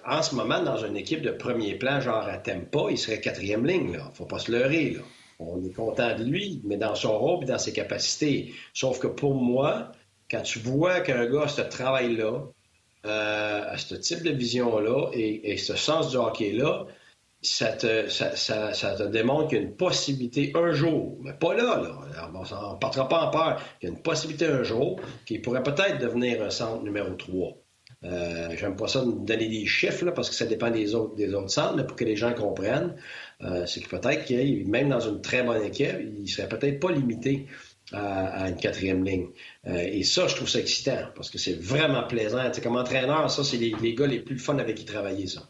en ce moment, dans une équipe de premier plan, genre à Tempa, il serait quatrième ligne. Là. Faut pas se leurrer. Là on est content de lui, mais dans son rôle et dans ses capacités. Sauf que pour moi, quand tu vois qu'un gars a ce travail-là, euh, a ce type de vision-là et, ce sens du hockey-là, ça te, démontre qu'il y a une possibilité un jour, mais pas là, on ne partira pas en peur, qu'il y a une possibilité un jour qu'il pourrait peut-être devenir un centre numéro 3. Euh, J'aime pas ça donner des chiffres parce que ça dépend des autres, centres, pour que les gens comprennent. Euh, c'est que peut-être qu'il, même dans une très bonne équipe, il serait peut-être pas limité à, une quatrième ligne. Euh, et ça, je trouve ça excitant parce que c'est vraiment plaisant. comme entraîneur, ça, c'est les, gars les plus fun avec qui travailler, ça.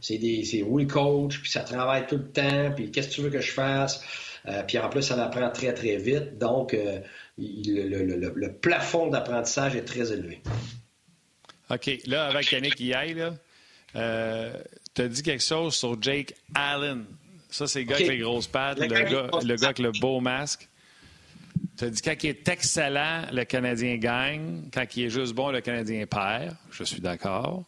C'est des, c'est oui coach, puis ça travaille tout le temps, puis qu'est-ce que tu veux que je fasse? Euh, puis en plus, ça apprend très, très vite. Donc, le, plafond d'apprentissage est très élevé. OK. Là, avec Yannick Yaye, là, tu as dit quelque chose sur Jake Allen. Ça, c'est le gars avec les grosses pattes, le, gars, le gars avec le beau masque. Tu as dit quand il est excellent, le Canadien gagne. Quand il est juste bon, le Canadien perd. Je suis d'accord.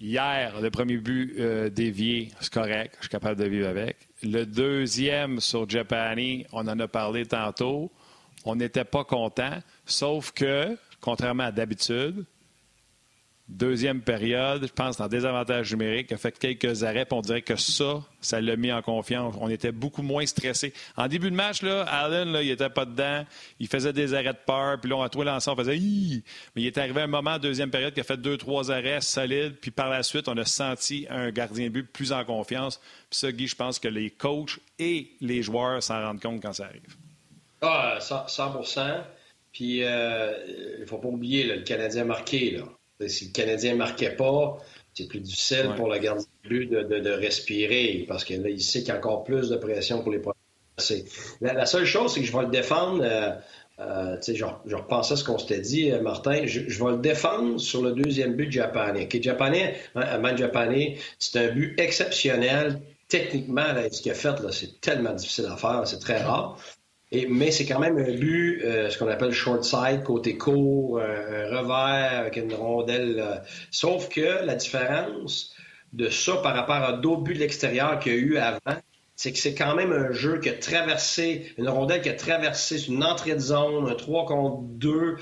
Hier, le premier but euh, dévié, c'est correct. Je suis capable de vivre avec. Le deuxième sur Japani, on en a parlé tantôt. On n'était pas content. Sauf que, contrairement à d'habitude, Deuxième période, je pense, en désavantage numérique, a fait quelques arrêts, puis on dirait que ça, ça l'a mis en confiance. On était beaucoup moins stressé. En début de match, là, Allen, là, il était pas dedans. Il faisait des arrêts de peur, puis là, on a tout lancé, on faisait Mais il est arrivé un moment, deuxième période, qui a fait deux, trois arrêts solides, puis par la suite, on a senti un gardien de but plus en confiance. Puis ça, Guy, je pense que les coachs et les joueurs s'en rendent compte quand ça arrive. Ah, 100% Puis, euh, il ne faut pas oublier, le Canadien marqué, là. Si le Canadien ne marquait pas, c'est plus difficile pour le gardien de but de, respirer parce que là, il sait qu'il y a encore plus de pression pour les prochains. La, seule chose, c'est que je vais le défendre. Euh, euh, je, je, repensais à ce qu'on s'était dit, euh, Martin. Je, vais le défendre sur le deuxième but japonais. Okay, japonais, hein, man japonais, c'est un but exceptionnel. Techniquement, ce qu'il a fait, c'est tellement difficile à faire, c'est très rare mais c'est quand même un but, euh, ce qu'on appelle short side, côté court, euh, un revers avec une rondelle. Euh. sauf que la différence de ça par rapport à d'autres buts de l'extérieur qu'il y a eu avant, c'est que c'est quand même un jeu qui a traversé, une rondelle qui a traversé une entrée de zone, un 3 contre 2,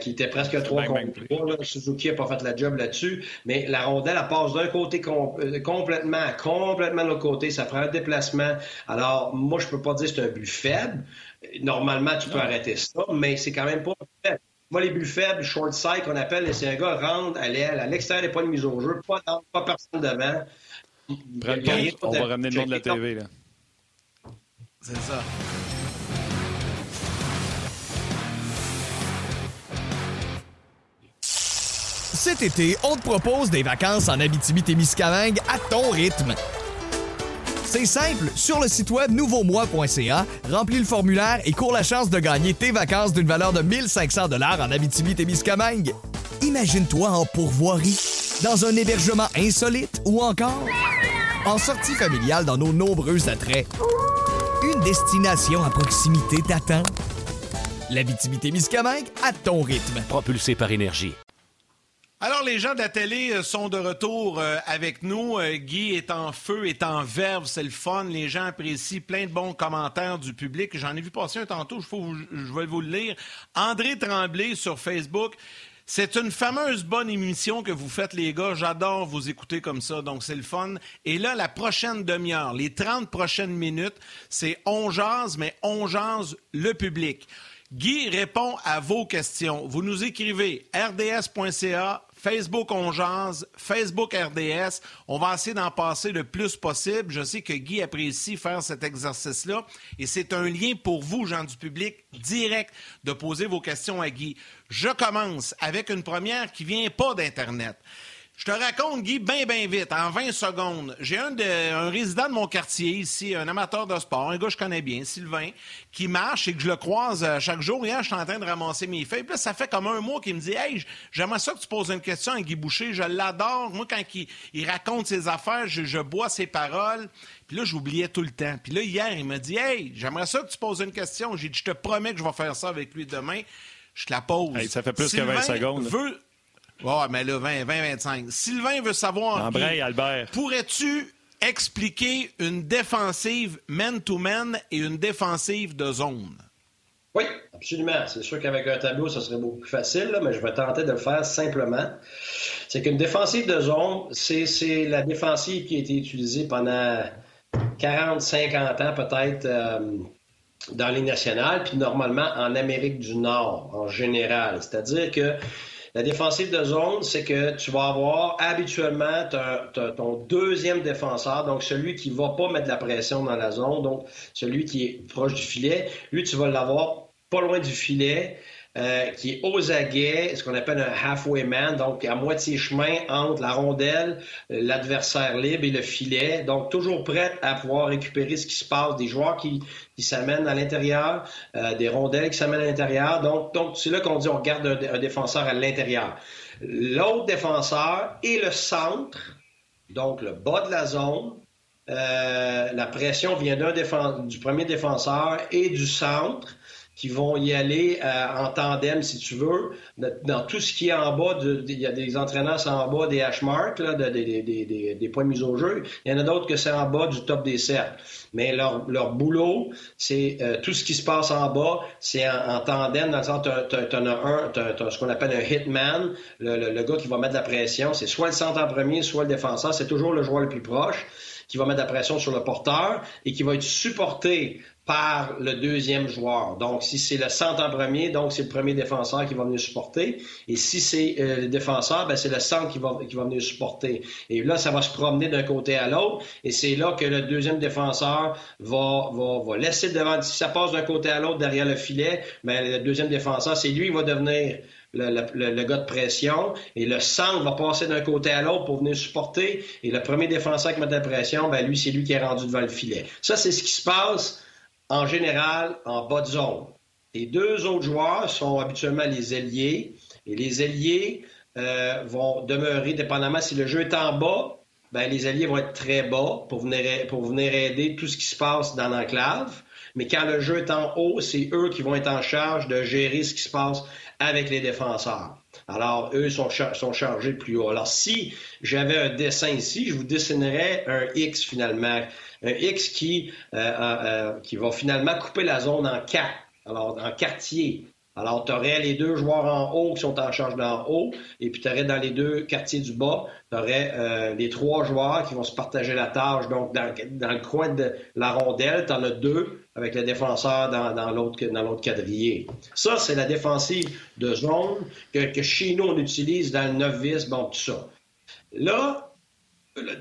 qui était presque un 3 contre 3. Suzuki n'a pas fait la job là-dessus, mais la rondelle, elle passe d'un côté complètement, complètement de l'autre côté. Ça prend un déplacement. Alors, moi, je peux pas dire que c'est un but faible. Normalement, tu peux arrêter ça, mais c'est quand même pas faible. Moi, les buts faibles, short side qu'on appelle, c'est un gars rentre à l'aile, à l'extérieur des points de mise au jeu, pas, pas personne devant. On va ramener le nom de la TV. Là. C'est ça. Cet été, on te propose des vacances en Abitibi-Témiscamingue à ton rythme. C'est simple, sur le site web nouveaumois.ca, remplis le formulaire et cours la chance de gagner tes vacances d'une valeur de 1500 dollars en Abitibi-Témiscamingue. Imagine-toi en pourvoirie, dans un hébergement insolite ou encore en sortie familiale dans nos nombreux attraits. Une destination à proximité t'attend. L'Abitibi-Témiscamingue à ton rythme. Propulsé par énergie. Alors, les gens de la télé euh, sont de retour euh, avec nous. Euh, Guy est en feu, est en verve, c'est le fun. Les gens apprécient plein de bons commentaires du public. J'en ai vu passer un tantôt, je vais vous le lire. André Tremblay sur Facebook. C'est une fameuse bonne émission que vous faites, les gars. J'adore vous écouter comme ça, donc c'est le fun. Et là, la prochaine demi-heure, les 30 prochaines minutes, c'est on jase, mais on jase le public. Guy répond à vos questions. Vous nous écrivez rds.ca Facebook On Facebook RDS. On va essayer d'en passer le plus possible. Je sais que Guy apprécie faire cet exercice-là et c'est un lien pour vous, gens du public, direct de poser vos questions à Guy. Je commence avec une première qui vient pas d'Internet. Je te raconte, Guy, bien, bien vite, en 20 secondes. J'ai un, résident de mon quartier ici, un amateur de sport, un gars que je connais bien, Sylvain, qui marche et que je le croise euh, chaque jour. Hier, je suis en train de ramasser mes feuilles. Puis là, ça fait comme un mois qu'il me dit Hey, j'aimerais ça que tu poses une question à Guy Boucher. Je l'adore. Moi, quand il, raconte ses affaires, je, bois ses paroles. Puis là, j'oubliais tout le temps. Puis là, hier, il m'a dit Hey, j'aimerais ça que tu poses une question. J'ai dit Je te promets que je vais faire ça avec lui demain. Je te la pose. ça fait plus que 20 secondes. Veut... Ouais, mais là, 20, 20, 25. Sylvain veut savoir. Albert. Pourrais-tu expliquer une défensive man-to-man et une défensive de zone? Oui, absolument. C'est sûr qu'avec un tableau, ça serait beaucoup plus facile, mais je vais tenter de le faire simplement. C'est qu'une défensive de zone, c'est la défensive qui a été utilisée pendant 40, 50 ans peut-être euh, dans les nationales, puis normalement en Amérique du Nord en général. C'est-à-dire que la défensive de zone, c'est que tu vas avoir habituellement ton deuxième défenseur, donc celui qui va pas mettre la pression dans la zone, donc celui qui est proche du filet. Lui, tu vas l'avoir pas loin du filet. Euh, qui est aux aguets, ce qu'on appelle un halfway man, donc à moitié chemin entre la rondelle, euh, l'adversaire libre et le filet. Donc toujours prêt à pouvoir récupérer ce qui se passe, des joueurs qui, qui s'amènent à l'intérieur, euh, des rondelles qui s'amènent à l'intérieur. Donc, donc c'est là qu'on dit on regarde un, défenseur à l'intérieur. L'autre défenseur et le centre, donc le bas de la zone. la pression vient d'un du premier défenseur et du centre qui vont y aller euh, en tandem, si tu veux. Dans tout ce qui est en bas, il y a des entraîneurs en bas des hash marks, des, points de mise au jeu. Il y en a d'autres que c'est en bas du top des cercles. Mais leur, boulot, c'est euh, tout ce qui se passe en bas, c'est en, tandem, dans le sens, tu as, un, ce qu'on appelle un hitman, le, le, gars qui va mettre la pression. C'est soit le centre en premier, soit le défenseur. C'est toujours le joueur le plus proche qui va mettre la pression sur le porteur et qui va être supporté par le deuxième joueur. Donc, si c'est le centre en premier, donc c'est le premier défenseur qui va venir supporter. Et si c'est euh, le défenseur, ben, c'est le centre qui va, qui va venir supporter. Et là, ça va se promener d'un côté à l'autre. Et c'est là que le deuxième défenseur va, va, va laisser devant. Si ça passe d'un côté à l'autre derrière le filet, ben, le deuxième défenseur, c'est lui qui va devenir le, le, gars de pression et le centre va passer d'un côté à l'autre pour venir supporter et le premier défenseur qui met de la pression, ben lui, c'est lui qui est rendu devant le filet. Ça, c'est ce qui se passe en général en bas de zone. Les deux autres joueurs sont habituellement les ailiers et les ailiers euh, vont demeurer, dépendamment si le jeu est en bas, ben, les alliés vont être très bas pour venir, pour venir aider tout ce qui se passe dans l'enclave. Mais quand le jeu est en haut, c'est eux qui vont être en charge de gérer ce qui se passe avec les défenseurs. Alors, eux sont, sont chargés plus haut. Alors, si j'avais un dessin ici, je vous dessinerais un X finalement. Un X qui, euh, euh, qui va finalement couper la zone en quatre. Alors, en quartier. Alors, tu aurais les deux joueurs en haut qui sont en charge d'en haut, et puis tu aurais dans les deux quartiers du bas, tu aurais euh, les trois joueurs qui vont se partager la tâche. Donc, dans, le coin de la rondelle, tu en as deux avec le défenseur dans, l'autre quadrillé. Ça, c'est la défensive de zone que, que, chez nous, on utilise dans le novice, bon, tout ça. Là,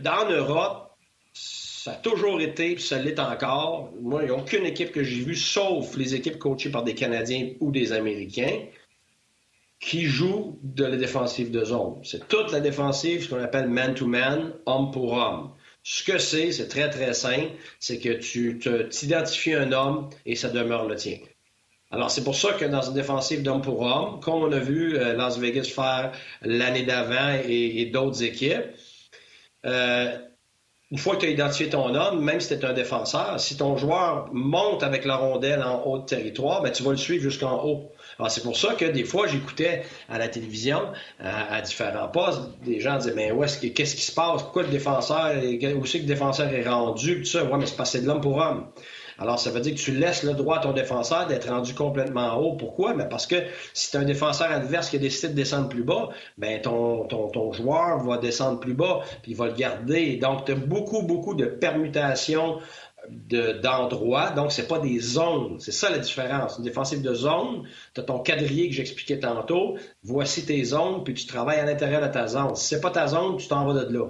dans l'Europe, ça a toujours été, puis ça l'est encore. Moi, il n'y a aucune équipe que j'ai vue, sauf les équipes coachées par des Canadiens ou des Américains, qui jouent de la défensive de zone. C'est toute la défensive, ce qu'on appelle man-to-man, homme pour homme. Ce que c'est, c'est très, très simple, c'est que tu t'identifies un homme et ça demeure le tien. Alors, c'est pour ça que dans une défensive d'homme pour homme, comme on a vu euh, Las Vegas faire l'année d'avant et, d'autres équipes, euh, une fois que tu as identifié ton homme, même si tu es un défenseur, si ton joueur monte avec la rondelle en haut de territoire, ben, tu vas le suivre jusqu'en haut. Alors, c'est pour ça que des fois, j'écoutais à la télévision, à, différents postes, des gens disaient, mais où est-ce qu'est-ce qui se passe? Pourquoi le défenseur, où c'est que le défenseur est rendu? Tout ça, ouais, mais c'est passé de l'homme pour homme. Alors, ça veut dire que tu laisses le droit à ton défenseur d'être rendu complètement haut. Pourquoi? Mais parce que si tu as un défenseur adverse qui a décidé de descendre plus bas, ben ton, ton, ton joueur va descendre plus bas, puis il va le garder. Donc, tu as beaucoup, beaucoup de permutations d'endroits. Donc, c'est pas des zones. C'est ça la différence. Une défensive de zone, tu as ton quadrillé que j'expliquais tantôt. Voici tes zones, puis tu travailles à l'intérieur de ta zone. Si c'est pas ta zone, tu t'en vas de là.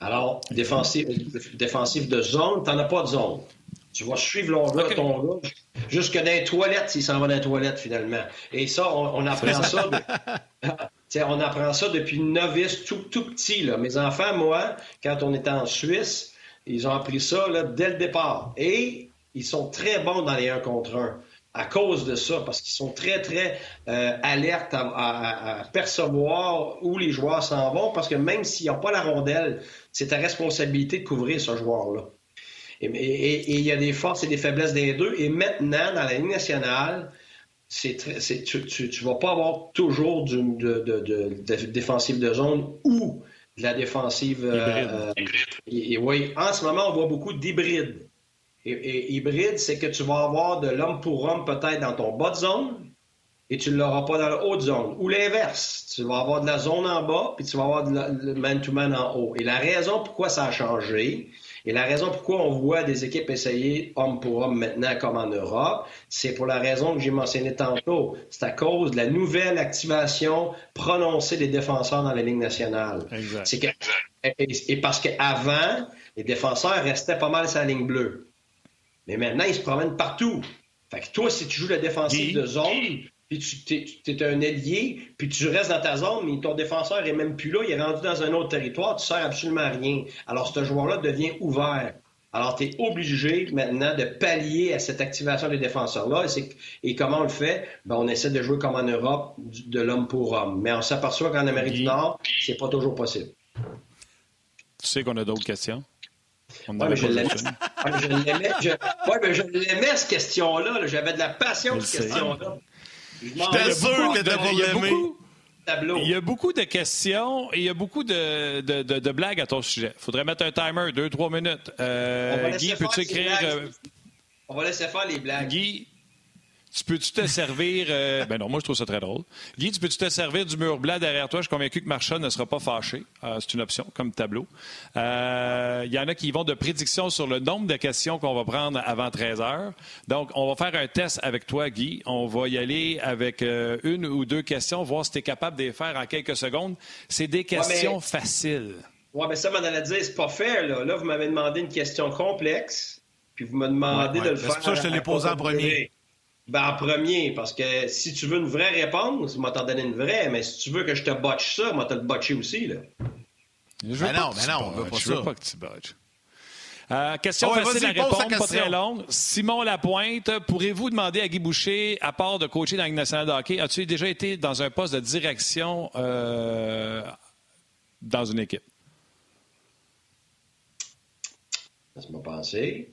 Alors, défensive, défensive de zone, tu n'en as pas de zone. Tu vas suivre ton gars, jusque dans les toilettes s'il s'en va dans les toilettes finalement. Et ça, on, apprend ça. on apprend ça depuis novice, tout, tout petit. Là. Mes enfants, moi, quand on était en Suisse, ils ont appris ça là, dès le départ. Et ils sont très bons dans les 1 contre 1 à cause de ça, parce qu'ils sont très, très euh, alertes à, percevoir où les joueurs s'en vont, parce que même s'ils n'ont pas la rondelle, c'est ta responsabilité de couvrir ce joueur-là. Et, il y a des forces et des faiblesses des deux. Et maintenant, dans la Ligue nationale, c'est tu ne vas pas avoir toujours du, de, de, défensive de zone ou de la défensive. Euh, et, oui, en ce moment, on voit beaucoup d'hybrides. Et, hybride, c'est que tu vas avoir de l'homme pour homme peut-être dans ton bas de zone et tu ne l'auras pas dans la haute zone. Ou l'inverse, tu vas avoir de la zone en bas puis tu vas avoir de man-to-man en haut. Et la raison pourquoi ça a changé, et la raison pourquoi on voit des équipes essayer homme pour homme maintenant comme en Europe, c'est pour la raison que j'ai mentionné tantôt. C'est à cause de la nouvelle activation prononcée des défenseurs dans la Ligue nationale. C'est que, et, parce qu'avant, les défenseurs restaient pas mal sur la ligne bleue. Mais maintenant, ils se promènent partout. Fait que toi, si tu joues la défensive de zone, puis tu es, un ailier, puis tu restes dans ta zone, mais ton défenseur est même plus là, il est rendu dans un autre territoire, tu sers absolument à rien. Alors, ce joueur-là devient ouvert. Alors, tu es obligé maintenant de pallier à cette activation des défenseurs-là. Et, comment on le fait? Ben, on essaie de jouer comme en Europe, de l'homme pour homme. Mais on s'aperçoit qu'en Amérique du Nord, c'est pas toujours possible. Tu sais qu'on a d'autres questions? On ouais, mais je l'aimais, je... Ouais, mais je l'aimais, cette question-là. J'avais de la passion, cette question-là. J'étais sûr que aimé. Il y a beaucoup de questions et il y a beaucoup de, de, de, blagues à ton sujet. Il faudrait mettre un timer, deux, trois minutes. Euh, Guy, peux-tu écrire. Euh, On va laisser faire les blagues. Guy, tu peux-tu te servir. Euh, ben non, moi, je trouve ça très drôle. Guy, tu peux-tu te servir du mur blanc derrière toi? Je suis convaincu que Marchand ne sera pas fâché. Euh, c'est une option, comme tableau. Euh, il y en a qui vont de prédictions sur le nombre de questions qu'on va prendre avant 13 heures. Donc, on va faire un test avec toi, Guy. On va y aller avec une ou deux questions, voir si tu es capable de les faire en quelques secondes. C'est des questions faciles. Oui, mais ça, m'en allait dire, c'est pas fait. Là. là, vous m'avez demandé une question complexe, puis vous me demandez de le faire. C'est ça je te l'ai posé en premier. Ben, en premier, parce que si tu veux une vraie réponse, moi t'en donner une vraie, mais si tu veux que je te botche ça, moi te le botcher aussi, là. Je veux ben non, mais ben non, on veut pas je veux pas que tu botches. Euh, question ah facile à répondre, pas très longue. Simon Lapointe, pourrez-vous demander à Guy Boucher, à part de coacher dans la Ligue nationale de hockey, as-tu déjà été dans un poste de direction euh, dans une équipe? Laisse-moi penser.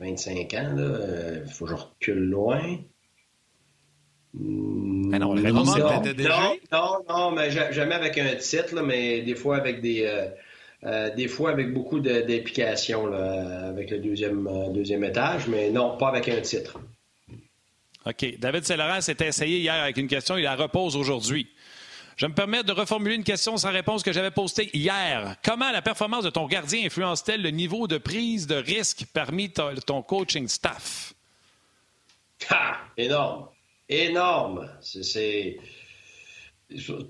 25 ans, là, il euh, faut que je recule loin. Mais non, le non, non, non, non, mais jamais avec un titre, mais des fois avec des, euh, euh, des fois avec beaucoup d'implications avec le deuxième, deuxième étage, mais non, pas avec un titre. OK. David Saint-Laurent s'est essayé hier avec une question, il la repose aujourd'hui. Je me permets de reformuler une question sans réponse que j'avais postée hier. Comment la performance de ton gardien influence-t-elle le niveau de prise de risque parmi ton coaching staff? Ah, énorme. Énorme. C'est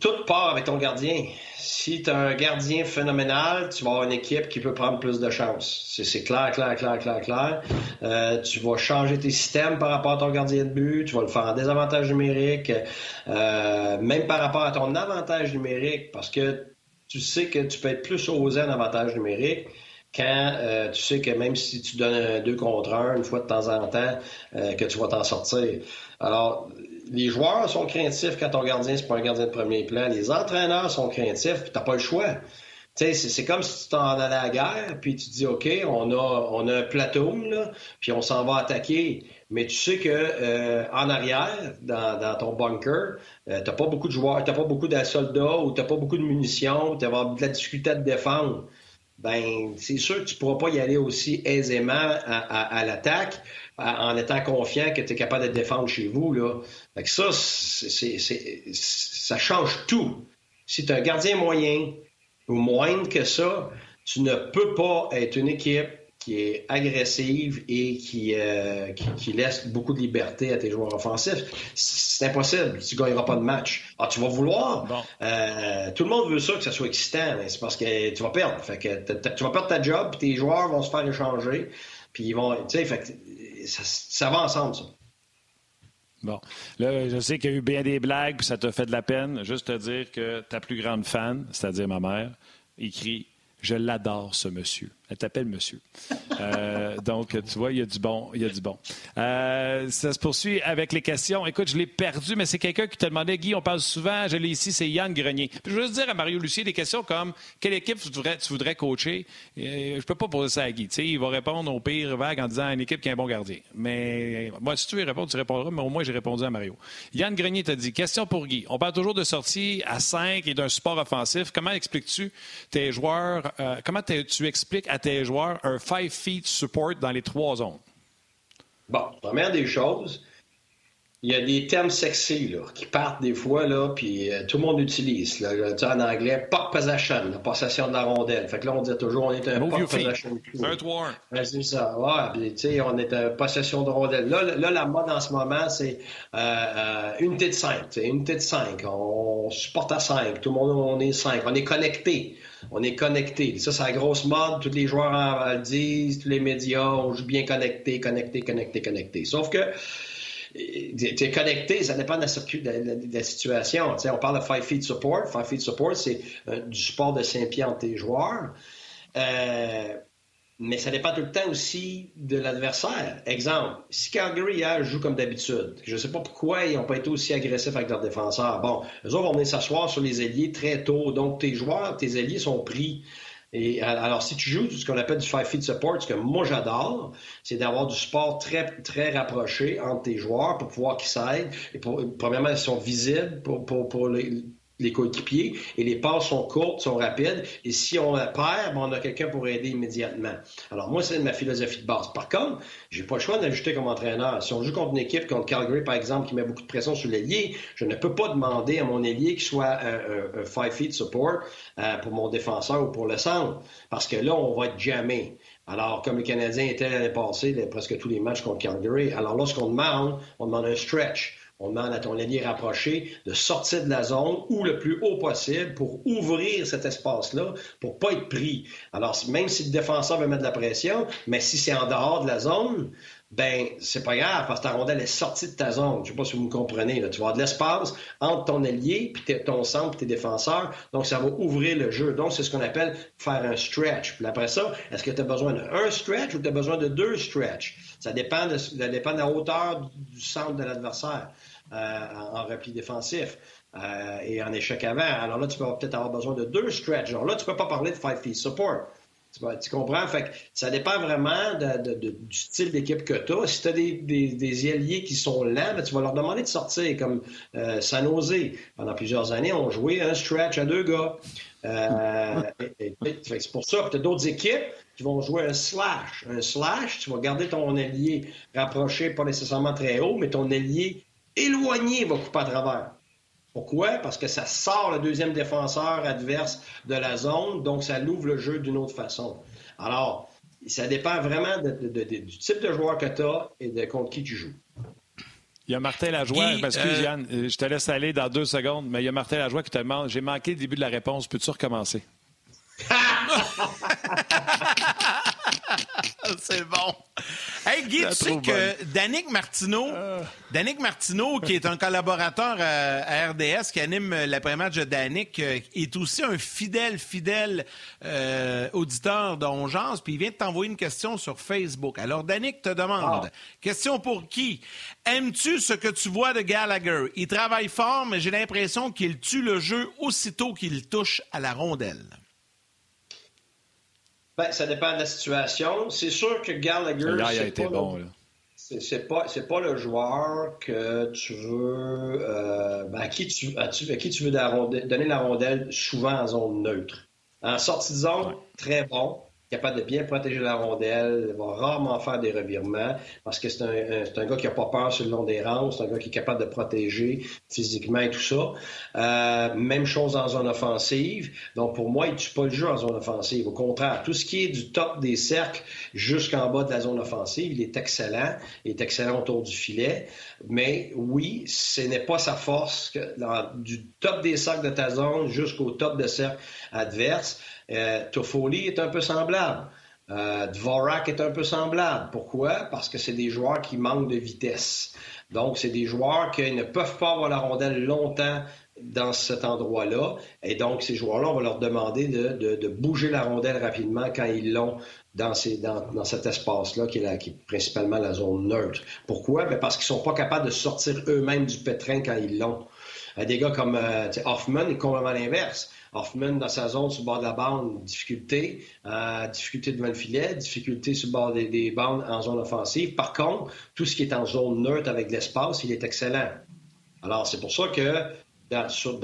tout part avec ton gardien. Si tu as un gardien phénoménal, tu vas avoir une équipe qui peut prendre plus de chance. C'est clair, clair, clair, clair, clair. Euh, tu vas changer tes systèmes par rapport à ton gardien de but. Tu vas le faire en désavantage numérique. Euh, même par rapport à ton avantage numérique, parce que tu sais que tu peux être plus osé en avantage numérique quand euh, tu sais que même si tu donnes un 2 contre 1 une fois de temps en temps, que tu vas t'en sortir. Alors, les joueurs sont craintifs quand ton gardien, c'est pas un gardien de premier plan. Les entraîneurs sont craintifs, puis t'as pas le choix. C'est comme si tu t'en allais à la guerre, puis tu dis, OK, on a, on a un platoon, là, puis on s'en va attaquer. Mais tu sais que euh, en arrière, dans, ton bunker, euh, t'as pas beaucoup de joueurs, t'as pas beaucoup de soldats, ou t'as pas beaucoup de munitions, tu vas de la difficulté à te défendre. Ben, c'est sûr que tu pourras pas y aller aussi aisément à l'attaque en étant confiant que tu es capable de défendre chez vous. Là. Fait que ça, ça change tout. Si tu as un gardien moyen ou moindre que ça, tu ne peux pas être une équipe qui est agressive et qui, euh, qui, laisse beaucoup de liberté à tes joueurs offensifs. C'est impossible. Tu ne gagneras pas de match. Ah, tu vas vouloir. Euh, tout le monde veut ça, que ça soit excitant, mais c'est parce que tu vas perdre. Fait que tu vas perdre ta job, puis tes joueurs vont se faire échanger. Puis ils vont. Tu sais, ça, va ensemble, ça. Bon. Là, je sais qu'il y a eu bien des blagues, puis ça t'a fait de la peine. Juste te dire que ta plus grande fan, c'est-à-dire ma mère, écrit Je l'adore, ce monsieur. Elle t'appelle monsieur. Euh, donc, tu vois, il y a du bon. Il y a du bon. Euh, ça se poursuit avec les questions. Écoute, je l'ai perdu, mais c'est quelqu'un qui te demandait, Guy, on parle souvent, je l'ai ici, c'est Yann Grenier. Puis, je veux juste dire à Mario Lucier des questions comme quelle équipe tu voudrais, tu voudrais coacher? Je je peux pas poser ça à Guy. sais, il va répondre au pire vague en disant une équipe qui a un bon gardien. Mais moi, si tu veux répondre, tu répondras, mais au moins, j'ai répondu à Mario. Yann Grenier t'a dit question pour Guy. On parle toujours de sortie à 5 et d'un support offensif. Comment expliques-tu tes joueurs, euh, comment tu expliques à tes joueurs un five feet support dans les trois zones? Bon, première des choses, il y a des termes sexy là, qui partent des fois, là, puis euh, tout le monde utilise. Là, en anglais, puck possession, la possession de la rondelle. Fait que là, on dit toujours on est un puck possession. Un 3 ben, c'est ça. Ouais, puis, tu sais, on est un possession de rondelle. Là, là, la mode en ce moment, c'est euh, euh, unité de 5. Unité de 5. On supporte à 5. Tout le monde, on est 5. On est connecté on est connecté. Ça, c'est la grosse mode. Tous les joueurs en, le disent, tous les médias, on joue bien connecté, connecté, connecté, connecté. Sauf que euh, tu es connecté, ça dépend de la, situation. on parle de five feet support. Five feet support, c'est euh, du support de 5 pieds entre tes joueurs. Euh, mais ça dépend tout le temps aussi de l'adversaire. Exemple, si Calgary joue comme d'habitude, je ne sais pas pourquoi ils n'ont pas été aussi agressifs avec leurs défenseurs. Bon, eux autres vont venir s'asseoir sur les ailiers très tôt. Donc, tes joueurs, tes alliés sont pris Et alors, si tu joues ce qu'on appelle du five feet support, ce que moi j'adore, c'est d'avoir du sport très, très rapproché entre tes joueurs pour pouvoir qu'ils s'aident. Premièrement, ils sont visibles pour, pour, pour les, les coéquipiers et les passes sont courtes, sont rapides. Et si on la perd, ben, on a quelqu'un pour aider immédiatement. Alors moi, c'est ma philosophie de base. Par contre, j'ai pas le choix d'ajouter comme entraîneur. Si on joue contre une équipe, contre Calgary par exemple, qui met beaucoup de pression sur l'ailier, je ne peux pas demander à mon ailier qu'il soit un, five feet support euh, pour mon défenseur ou pour le centre, parce que là, on va être jamais. Alors, comme les Canadiens étaient l'année passée, presque tous les matchs contre Calgary, alors lorsqu'on demande, on demande un stretch. On demande à ton allié rapproché de sortir de la zone ou le plus haut possible pour ouvrir cet espace-là pour pas être pris. Alors, même si le défenseur veut mettre de la pression, mais si c'est en dehors de la zone, ben c'est pas grave parce que ta rondelle est sortie de ta zone. Je sais pas si vous me comprenez. Là. Tu vas avoir de l'espace entre ton allié, puis ton centre, puis tes défenseurs. Donc, ça va ouvrir le jeu. Donc, c'est ce qu'on appelle faire un stretch. Puis après ça, est-ce que tu as besoin d'un stretch ou tu as besoin de deux stretch? Ça dépend de, ça dépend de la hauteur du centre de l'adversaire. Euh, en repli défensif euh, et en échec avant. Alors là, tu vas peut-être avoir besoin de deux stretch. Alors là, tu peux pas parler de five feet support. Tu, comprends? Fait ça dépend vraiment du style d'équipe que tu as. Si tu as des, alliés qui sont lents, ben, tu vas leur demander de sortir, comme euh, San. Pendant plusieurs années, on jouait un stretch à deux gars. Euh, c'est pour ça que tu as d'autres équipes qui vont jouer un slash. Un slash, tu vas garder ton allié rapproché, pas nécessairement très haut, mais ton allié éloigné va couper à travers. Pourquoi? Parce que ça sort le deuxième défenseur adverse de la zone, donc ça l'ouvre le jeu d'une autre façon. Alors, ça dépend vraiment du type de joueur que tu as et de contre qui tu joues. Il y a Martin Lajoie, excuse euh, Yann, euh, je te laisse aller dans deux secondes, mais il y a Martin Lajoie qui te demande, j'ai manqué le début de la réponse, peux-tu recommencer? C'est bon. Hey Guy, tu sais que Danick Martineau, ah. Danick Martineau, qui est un collaborateur à, RDS, qui anime l'après-match de Danick, euh, est aussi un fidèle, fidèle euh, auditeur d'Ongeance, puis il vient de t'envoyer une question sur Facebook. Alors Danick te demande, ah. question pour qui? Aimes-tu ce que tu vois de Gallagher? Il travaille fort, mais j'ai l'impression qu'il tue le jeu aussitôt qu'il touche à la rondelle. Ben, ça dépend de la situation. C'est sûr que Gallagher. c'est pas bon, C'est pas, pas le joueur que tu veux. Euh, ben, à, qui tu, à, qui tu veux donner la rondelle souvent en zone neutre. En sortie de zone, très bon capable de bien protéger la rondelle, va rarement faire des revirements parce que c'est un, un, gars qui n'a pas peur sur le long des rangs, c'est un gars qui est capable de protéger physiquement et tout ça. Euh, même chose en zone offensive. Donc pour moi, il ne tue pas le jeu en zone offensive. Au contraire, tout ce qui est du top des cercles jusqu'en bas de la zone offensive, il est excellent. Il est excellent autour du filet. Mais oui, ce n'est pas sa force que, du top des cercles de ta zone jusqu'au top de cercle adverse. Euh, Toffoli est un peu semblable. Euh, Dvorak est un peu semblable. Pourquoi? Parce que c'est des joueurs qui manquent de vitesse. Donc, c'est des joueurs qui ne peuvent pas avoir la rondelle longtemps dans cet endroit-là. Et donc, ces joueurs-là, on va leur demander de, bouger la rondelle rapidement quand ils l'ont dans, cet espace-là, qui, qui, est principalement la zone neutre. Pourquoi? Ben, parce qu'ils sont pas capables de sortir eux-mêmes du pétrin quand ils l'ont. Euh, des gars comme Hoffman est complètement l'inverse. Hoffman, dans sa zone sur le bord de la bande, difficulté, euh, difficulté devant le filet, difficulté sur le bord des, bandes en zone offensive. Par contre, tout ce qui est en zone neutre avec l'espace, il est excellent. Alors, c'est pour ça que sur,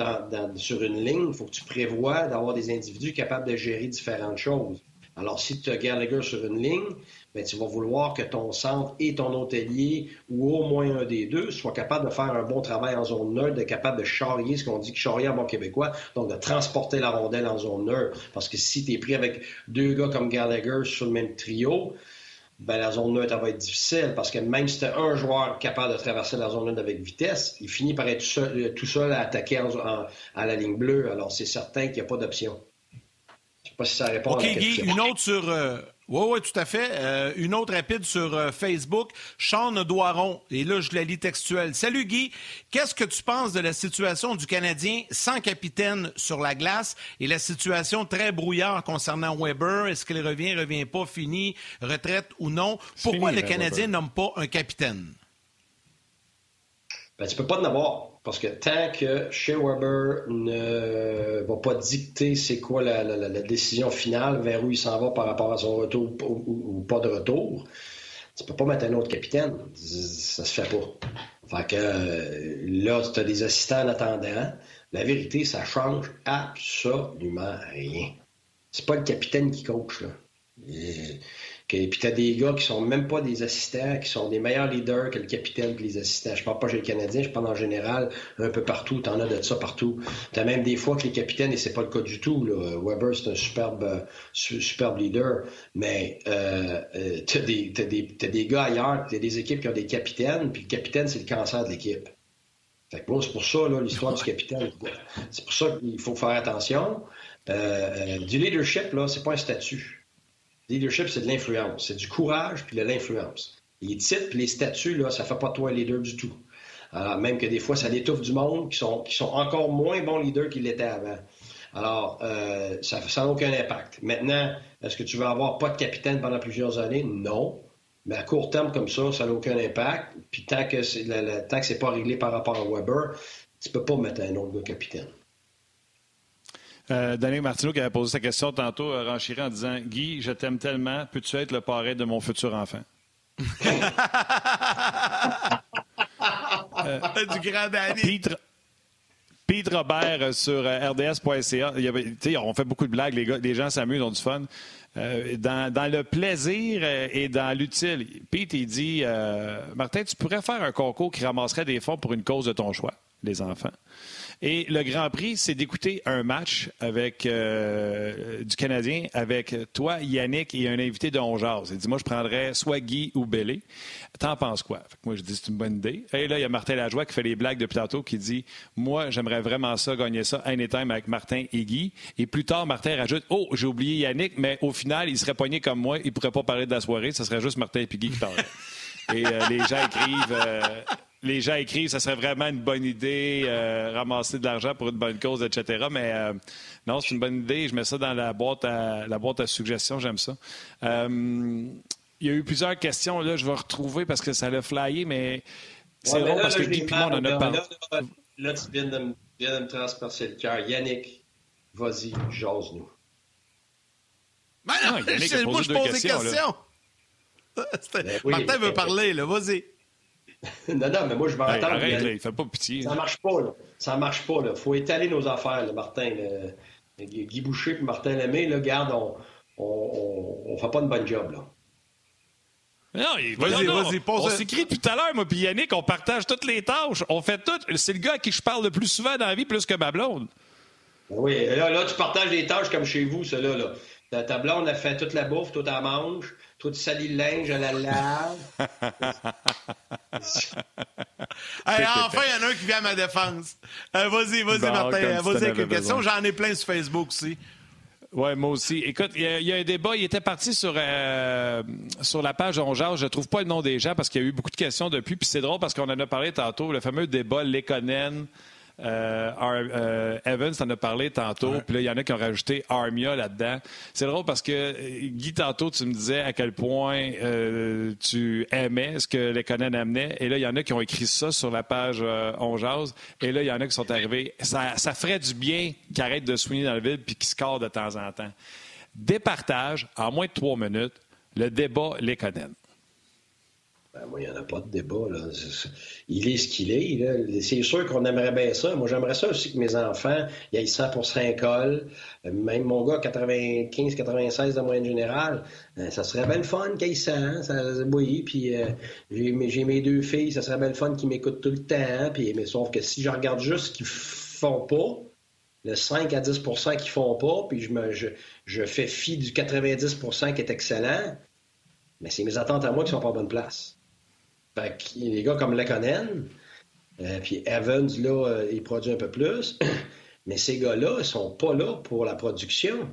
sur, une ligne, il faut que tu prévois d'avoir des individus capables de gérer différentes choses. Alors, si tu as Gallagher sur une ligne, ben, tu vas vouloir que ton centre et ton hôtelier, ou au moins un des deux, soient capables de faire un bon travail en zone neutre, de capable de charrier, ce qu'on dit que charrier en bon québécois, donc de transporter la rondelle en zone neutre. Parce que si tu es pris avec deux gars comme Gallagher sur le même trio, ben, la zone neutre va être difficile parce que même si tu as un joueur capable de traverser la zone neutre avec vitesse, il finit par être tout seul, à attaquer à la ligne bleue. Alors, c'est certain qu'il n'y a pas d'option. Je sais pas si ça répond à la question. Guy, une autre sur. Euh, oui, oui, tout à fait. Euh, une autre rapide sur euh, Facebook. Sean Doiron, et là, je la lis textuelle. Salut Guy, qu'est-ce que tu penses de la situation du Canadien sans capitaine sur la glace et la situation très brouillard concernant Weber? Est-ce qu'il revient, revient pas, fini, retraite ou non? Pourquoi le Canadien nomme pas un capitaine? Ben, tu peux pas en avoir. Parce que tant que Shea Weber ne va pas dicter c'est quoi la, décision finale, vers où il s'en va par rapport à son retour ou, pas de retour, tu peux pas mettre un autre capitaine. Ça se fait pas. Fait que euh, là, tu as des assistants en attendant. La vérité, ça change absolument rien. C'est pas le capitaine qui coach, là. Puis tu as des gars qui sont même pas des assistants, qui sont des meilleurs leaders que le capitaine et les assistants. Je parle pas chez les Canadiens, je parle en général un peu partout. Tu en as de ça partout. Tu as même des fois que les capitaines, et c'est pas le cas du tout, là. Weber, c'est un superbe, superbe leader, mais euh, euh tu as, des, des gars ailleurs, tu as des équipes qui ont des capitaines, puis le capitaine, c'est le cancer de l'équipe. Fait que c'est pour ça, l'histoire du capitaine. C'est pour ça qu'il faut faire attention. Euh, euh, du leadership, là, c'est pas un statut. Leadership, c'est de l'influence. C'est du courage puis de l'influence. Les titres les statuts, là, ça fait pas de toi leader du tout. Alors, même que des fois, ça détouffe du monde qui sont, qui sont encore moins bons leaders qu'ils l'étaient avant. Alors, euh, ça n'a aucun impact. Maintenant, est-ce que tu veux avoir pas de capitaine pendant plusieurs années? Non. Mais à court terme, comme ça, ça n'a aucun impact. Puis tant que c'est, tant que c'est pas réglé par rapport à Weber, tu peux pas mettre un autre capitaine. Euh, Daniel Martineau qui avait posé sa question tantôt, euh, renchiré en disant Guy, je t'aime tellement, peux-tu être le parrain de mon futur enfant euh, Du grand Danny. Pete, Robert euh, sur RDS.ca, on fait beaucoup de blagues, les, gars, les gens s'amusent, ont du fun. dans, dans, le plaisir et dans l'utile, Pete, il dit Martin, tu pourrais faire un concours qui ramasserait des fonds pour une cause de ton choix, les enfants. Et le Grand Prix, c'est d'écouter un match avec euh, du Canadien avec toi, Yannick et un invité de Hongeaz. Il dit Moi, je prendrais soit Guy ou Bellé. T'en penses quoi? Moi, je dis C'est une bonne idée. Et là, il y a Martin Lajoie qui fait les blagues depuis tantôt qui dit Moi, j'aimerais vraiment ça, gagner ça, anytime avec Martin et Guy. Et plus tard, Martin rajoute Oh, j'ai oublié Yannick, mais au final, il serait pogné comme moi. Il pourrait pas parler de la soirée. Ce serait juste Martin et Guy qui parleraient. Et euh, les gens écrivent euh, les gens écrivent ça serait vraiment une bonne idée, euh, ramasser de l'argent pour une bonne cause, etc. Mais euh, non, c'est une bonne idée. Je mets ça dans la boîte à, la boîte à suggestions. J'aime ça. Euh, il y a eu plusieurs questions. Là, je vais retrouver parce que ça l'a flyé, mais c'est drôle parce que Guy et moi, on en a parlé. Là, tu viens de, me, transpercer le cœur. Yannick, vas-y, jase-nous. Ben non, Yannick moi, je pose des questions. Ben Martin veut parler, là. Vas-y. non, non, mais moi, je vais attendre. Arrête, là, il fait pas pitié. Ça marche pas, là. Ça marche pas, là. Faut étaler nos affaires, là, Martin. Guy Boucher et Martin Lemay, là, garde, on, on, on, fait pas une bonne job, là. Non, vas-y, vas-y, On s'écrit depuis tout à l'heure, moi puis Yannick, on partage toutes les tâches. On fait tout. C'est le gars à qui je parle le plus souvent dans la vie, plus que ma blonde. Oui, là, là, tu partages les tâches comme chez vous, cela, là. Ta, ta blonde a fait toute la bouffe, toute la mange. Toi, tu salis le linge, à la lave. enfin, il y en a un qui vient à ma défense. Euh, vas-y, vas-y, Martin. Vas-y avec une question. J'en ai plein sur Facebook aussi. Oui, moi aussi. Écoute, il y, a un débat. Il était parti sur, euh, sur la page Ongeard. Je ne trouve pas le nom des gens parce qu'il y a eu beaucoup de questions depuis. Puis c'est drôle parce qu'on en a parlé tantôt. Le fameux débat Lekonen euh, euh, Evans en a parlé tantôt, puis là, il y en a qui ont rajouté Armia là-dedans. C'est drôle parce que, euh, Guy, tantôt, tu me disais à quel point tu aimais ce que les Conan amenaient, et là, il y en a qui ont écrit ça sur la page On Jase, et là, il y en a qui sont arrivés. Ça, ça ferait du bien qu'ils arrêtent de soigner dans le vide puis qu'ils scorent de temps en temps. Départage, en moins de trois minutes, le débat les connaît. Ben, moi, il n'y en a pas de débat. Là. Il est ce qu'il est. C'est sûr qu'on aimerait bien ça. Moi, j'aimerais ça aussi que mes enfants aient 100 pour 5 écoles. Même mon gars, 95-96 de moyenne générale, euh, ça serait bien le fun qu'il ait 100. Ça, oui, puis euh, j'ai mes deux filles, ça serait bien le fun qu'ils m'écoutent tout le temps. Puis, mais sauf que si je regarde juste ce qu'ils font pas, le 5 à 10% qu'ils font pas, puis je fais fi du 90% qui est excellent, mais c'est mes attentes à moi qui sont pas en bonne place. Fait que les gars comme Lekonen, euh, puis Evans, là, euh, il produit un peu plus. Mais ces gars-là, ils sont pas là pour la production.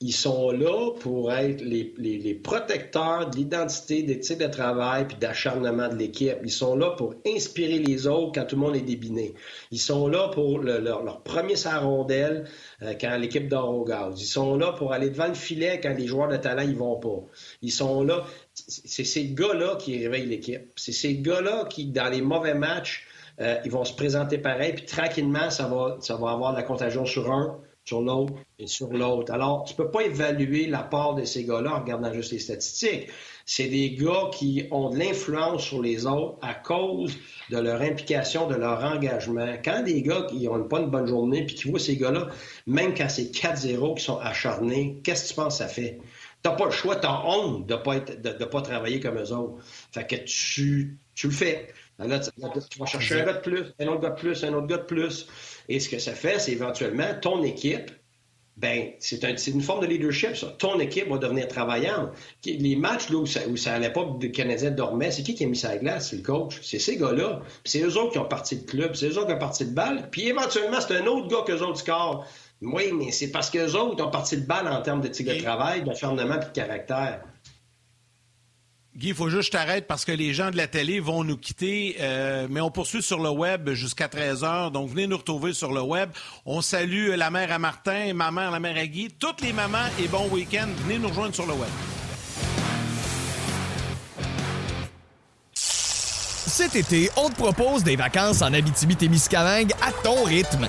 Ils sont là pour être les, protecteurs de l'identité, d'éthique de travail puis d'acharnement de l'équipe. Ils sont là pour inspirer les autres quand tout le monde est débiné. Ils sont là pour leur, premier sarondelle euh, quand l'équipe dort au gaz. Ils sont là pour aller devant le filet quand les joueurs de talent ils vont pas. Ils sont là c'est ces gars-là qui réveillent l'équipe. C'est ces gars-là qui, dans les mauvais matchs, euh, ils vont se présenter pareil, puis tranquillement, ça va, ça va avoir de la contagion sur un, sur l'autre et sur l'autre. Alors, tu peux pas évaluer la part de ces gars-là en regardant juste les statistiques. C'est des gars qui ont de l'influence sur les autres à cause de leur implication, de leur engagement. Quand des gars qui n'ont pas une bonne journée puis qui voient ces gars-là, même quand c'est 4-0 qui sont acharnés, qu'est-ce que tu penses que ça fait? Tu n'as pas le choix, tu as honte de ne pas, de, pas travailler comme eux autres. Fait que tu, tu le fais. Là, tu, vas chercher un gars de plus, un autre gars de plus, un autre gars de plus. Et ce que ça fait, c'est éventuellement ton équipe, ben c'est une forme de leadership, ça. Ton équipe va devenir travaillante. Les matchs là, où, ça, où ça, à l'époque, le Canadien dormait, c'est qui qui a mis ça à glace? C'est le coach. C'est ces gars-là. c'est eux autres qui ont parti de club, c'est eux autres qui ont parti de balle. Puis éventuellement, c'est un autre gars qu'eux autres score. Oui, mais c'est parce qu'eux autres ont parti de balle en termes de de travail, d'acharnement et de caractère. Guy, il faut juste que je t'arrête parce que les gens de la télé vont nous quitter, euh, mais on poursuit sur le web jusqu'à 13h. Donc, venez nous retrouver sur le web. On salue la mère à Martin, ma mère, la mère à Guy, toutes les mamans et bon week-end. Venez nous rejoindre sur le web. Cet été, on te propose des vacances en Abitibi-Témiscamingue à ton rythme.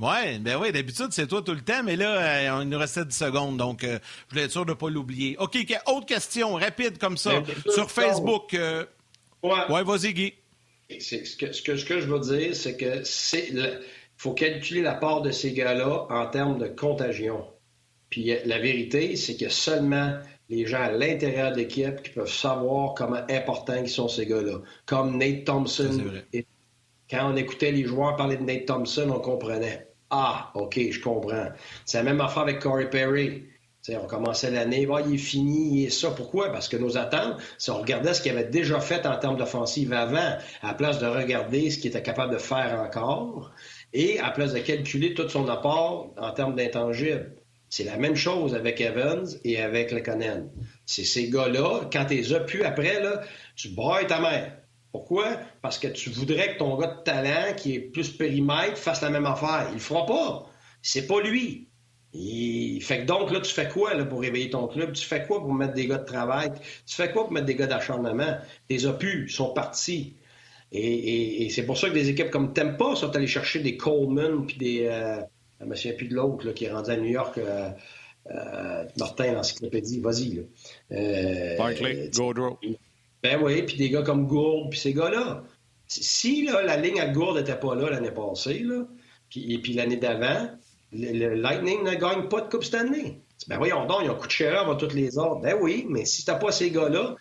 Oui, ben oui, d'habitude, c'est toi tout le temps, mais là, euh, il nous restait 10 secondes, donc euh, je voulais être sûr de ne pas l'oublier. OK, autre question, rapide comme ça, ben, sur Facebook. Euh, ouais, vas-y, Guy. Ce que, ce, que, ce que je veux dire, c'est que c'est faut calculer la part de ces gars-là en termes de contagion. Puis la vérité, c'est que seulement les gens à l'intérieur de l'équipe qui peuvent savoir comment importants ils sont ces gars-là. Comme Nate Thompson. quand on écoutait les joueurs parler de Nate Thompson, on comprenait. Ah, OK, je comprends. C'est la même affaire avec Corey Perry. on commençait l'année, il est fini, il est ça. Pourquoi? Parce que nos attentes, si on regardait ce qu'il avait déjà fait en termes d'offensive avant, à la place de regarder ce qu'il était capable de faire encore, et à la place de calculer tout son apport en termes d'intangibles. C'est la même chose avec Evans et avec Lekonen. C'est ces gars-là, quand tu les as pu après, là, tu brailles ta mère. Pourquoi? Parce que tu voudrais que ton gars de talent, qui est plus périmètre, fasse la même affaire. Il le fera pas. C'est pas lui. Il... Fait que donc, là, tu fais quoi là, pour réveiller ton club? Tu fais quoi pour mettre des gars de travail? Tu fais quoi pour mettre des gars d'acharnement? Tes opus sont partis. Et, c'est pour ça que des équipes comme Tempa sont allées chercher des Coleman puis des. Euh, je me souviens plus de l'autre qui est rendu à New York. Euh, euh, Martin, l'encyclopédie, vas-y. Euh, Barclay, Gaudreau. Ben oui, puis des gars comme Gourde, puis ces gars-là. Si là, la ligne à Gourde n'était pas là l'année passée, et puis l'année d'avant, le, Lightning ne gagne pas de Coupe Stanley. Ben voyons donc, il y a un coup de cher avant toutes les autres. Ben oui, mais si tu n'as pas ces gars-là,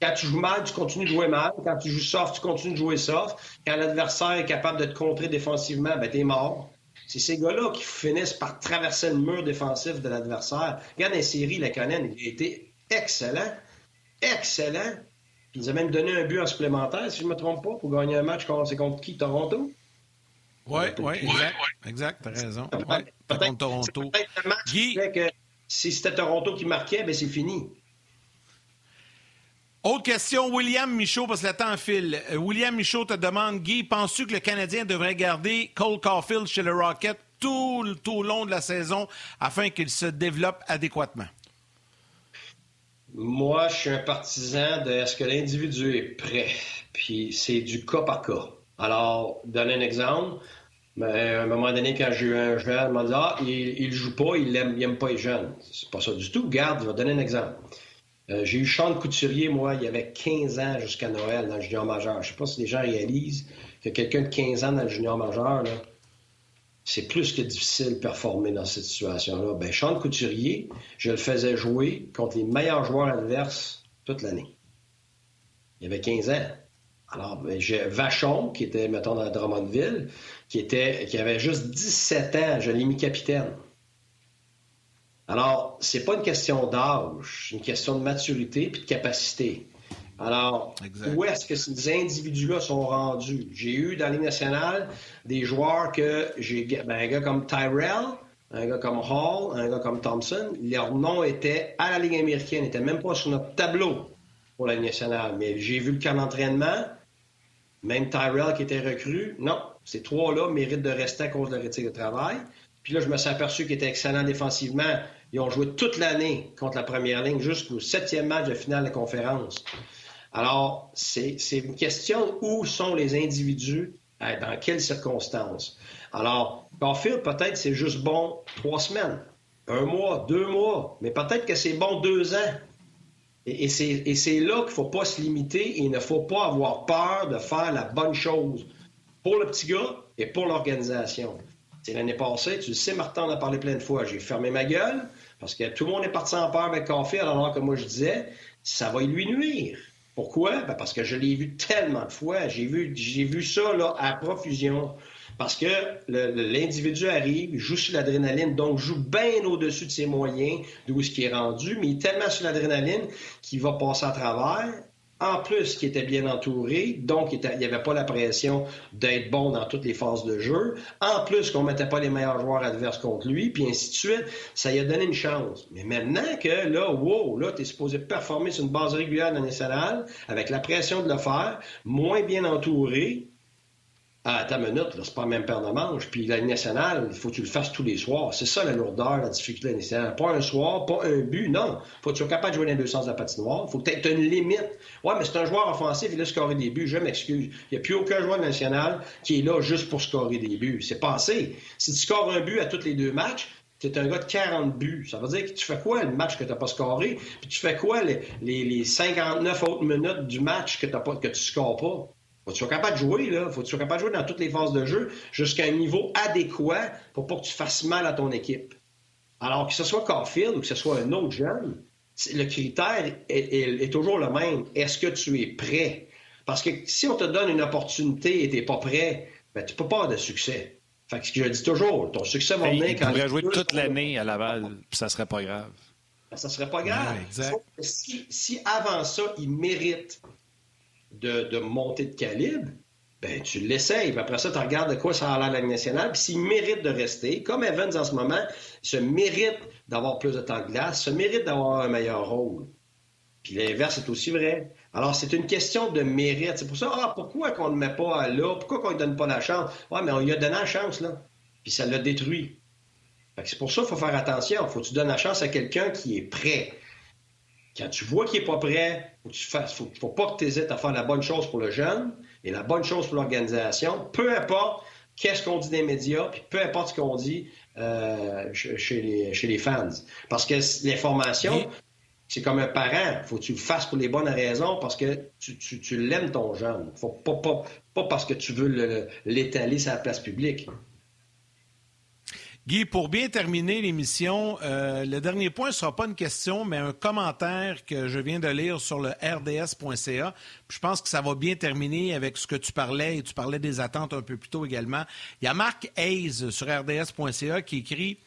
quand tu joues mal, tu continues de jouer mal. Quand tu joues soft, tu continues de jouer soft. Quand l'adversaire est capable de te contrer défensivement, ben t'es mort. C'est ces gars-là qui finissent par traverser le mur défensif de l'adversaire. Regarde la série, la Canadienne, il a été excellent excellent. Il nous a même donné un but en supplémentaire, si je ne me trompe pas, pour gagner un match contre, contre qui? Toronto? Oui, oui, exact. Exact, t'as raison. contre Toronto. Guy... que si c'était Toronto qui marquait, ben c'est fini. Autre question, William Michaud, parce que le temps file. Euh, William Michaud te demande, Guy, penses-tu que le Canadien devrait garder Cole Caulfield chez le Rocket tout, tout au long de la saison afin qu'il se développe adéquatement? Moi, je suis un partisan de est-ce que l'individu est prêt? Puis c'est du cas par cas. Alors, donner un exemple. Mais ben, à un moment donné, quand j'ai eu un jeune, il m'a dit Ah, il, ne joue pas, il aime, il pas les jeunes. C'est pas ça du tout. Garde, je donner un exemple. Euh, j'ai eu Sean Couturier, moi, il y avait 15 ans jusqu'à Noël dans le junior majeur. Je sais pas si les gens réalisent que quelqu'un de 15 ans dans le junior majeur, là, c'est plus que difficile de performer dans cette situation-là. Ben, Sean Couturier, je le faisais jouer contre les meilleurs joueurs adverses toute l'année. Il avait 15 ans. Alors, ben, j'ai Vachon, qui était, mettons, dans Drummondville, qui, était, qui avait juste 17 ans, je l'ai mis capitaine. Alors, c'est pas une question d'âge, c'est une question de maturité et de capacité. Alors, où est-ce que ces individus-là sont rendus? J'ai eu dans les nationales des joueurs que j'ai. Ben, un gars comme Tyrell, un gars comme Hall, un gars comme Thompson, leur nom était à la Ligue américaine, n'était même pas sur notre tableau pour la Ligue nationale. Mais j'ai vu le camp d'entraînement, même Tyrell qui était recru, non, ces trois-là méritent de rester à cause de la de travail. Puis là, je me suis aperçu qu'ils étaient excellents défensivement. Ils ont joué toute l'année contre la première ligne jusqu'au septième match de finale de conférence. Alors, c'est une question où sont les individus, euh, dans quelles circonstances. Alors, Caulfield, peut-être c'est juste bon trois semaines, un mois, deux mois, mais peut-être que c'est bon deux ans. Et, c'est là qu'il ne faut pas se limiter et il ne faut pas avoir peur de faire la bonne chose pour le petit gars et pour l'organisation. C'est l'année passée, tu le sais, Martin en a parlé plein de fois. J'ai fermé ma gueule parce que tout le monde est parti en peur avec Caulfield, alors que moi je disais, ça va lui nuire. Pourquoi? Ben, parce que je l'ai vu tellement de fois. J'ai vu, j'ai vu ça là, à profusion. Parce que l'individu arrive, joue sur l'adrénaline, donc joue bien au-dessus de ses moyens, d'où ce qui est rendu, mais il est tellement sur l'adrénaline qu'il va passer à travers. En plus, qui était bien entouré, donc il n'y avait pas la pression d'être bon dans toutes les phases de jeu. En plus, qu'on ne mettait pas les meilleurs joueurs adverses contre lui, puis ainsi de suite, ça lui a donné une chance. Mais maintenant que là, wow, là, tu es supposé performer sur une base régulière nationale, avec la pression de le faire, moins bien entouré, à ta minute, c'est pas la même paire de manches. Puis la nationale, il faut que tu le fasses tous les soirs. C'est ça la lourdeur, la difficulté nationale. Pas un soir, pas un but, non. faut que tu sois capable de jouer dans les deux sens de la patinoire. faut que tu aies une limite. Ouais, mais c'est un joueur offensif, il a scoré des buts, je m'excuse. Il n'y a plus aucun joueur national qui est là juste pour scorer des buts. C'est passé. Si tu scores un but à tous les deux matchs, tu un gars de 40 buts. Ça veut dire que tu fais quoi le match que tu n'as pas scoré? Puis tu fais quoi les, les, 59 autres minutes du match que, as pas, que tu ne scores pas? Faut que tu sois capable de jouer, là? Faut que tu sois capable de jouer dans toutes les phases de jeu jusqu'à un niveau adéquat pour pas que tu fasses mal à ton équipe? Alors que ce soit Caulfield ou que ce soit un autre jeune, le critère est, toujours le même. Est-ce que tu es prêt? Parce que si on te donne une opportunité et tu n'es pas prêt, ben, tu peux pas avoir de succès. Fait que ce que je dis toujours, ton succès va venir quand... Tu pourrais jouer toute l'année à Laval, puis ça serait pas grave. Ben, ça serait pas grave. si, si, avant ça, il mérite de, de de calibre, ben, tu l'essayes. Après ça, tu regardes de quoi ça a l'air la nationale. Puis s'il mérite de rester, comme Evans en ce moment, il se mérite d'avoir plus de temps de glace, se mérite d'avoir un meilleur rôle. Puis l'inverse est aussi vrai. Alors, c'est une question de mérite. C'est pour ça, ah, pourquoi qu'on ne le met pas là? Pourquoi qu'on ne donne pas la chance? Ouais, mais on lui a donné la chance, là. Puis ça l'a détruit. c'est pour ça qu'il faut faire attention. Il faut que tu donnes la chance à quelqu'un qui est prêt. Quand tu vois qu'il n'est pas prêt, tu fasses, faut, faut pas que tu hésites à faire la bonne chose pour le jeune et la bonne chose pour l'organisation, peu importe qu'est-ce qu'on dit des médias, puis peu importe ce qu'on dit euh, chez, les, chez les fans. Parce que l'information, c'est comme un parent. faut que tu le fasses pour les bonnes raisons parce que tu, tu, l'aimes ton jeune. Faut pas, pas, pas parce que tu veux l'étaler sur la place publique. Guy, pour bien terminer l'émission, euh, le dernier point ne sera pas une question, mais un commentaire que je viens de lire sur le rds.ca. Je pense que ça va bien terminer avec ce que tu parlais, et tu parlais des attentes un peu plus tôt également. Il y a Marc Hayes sur rds.ca qui écrit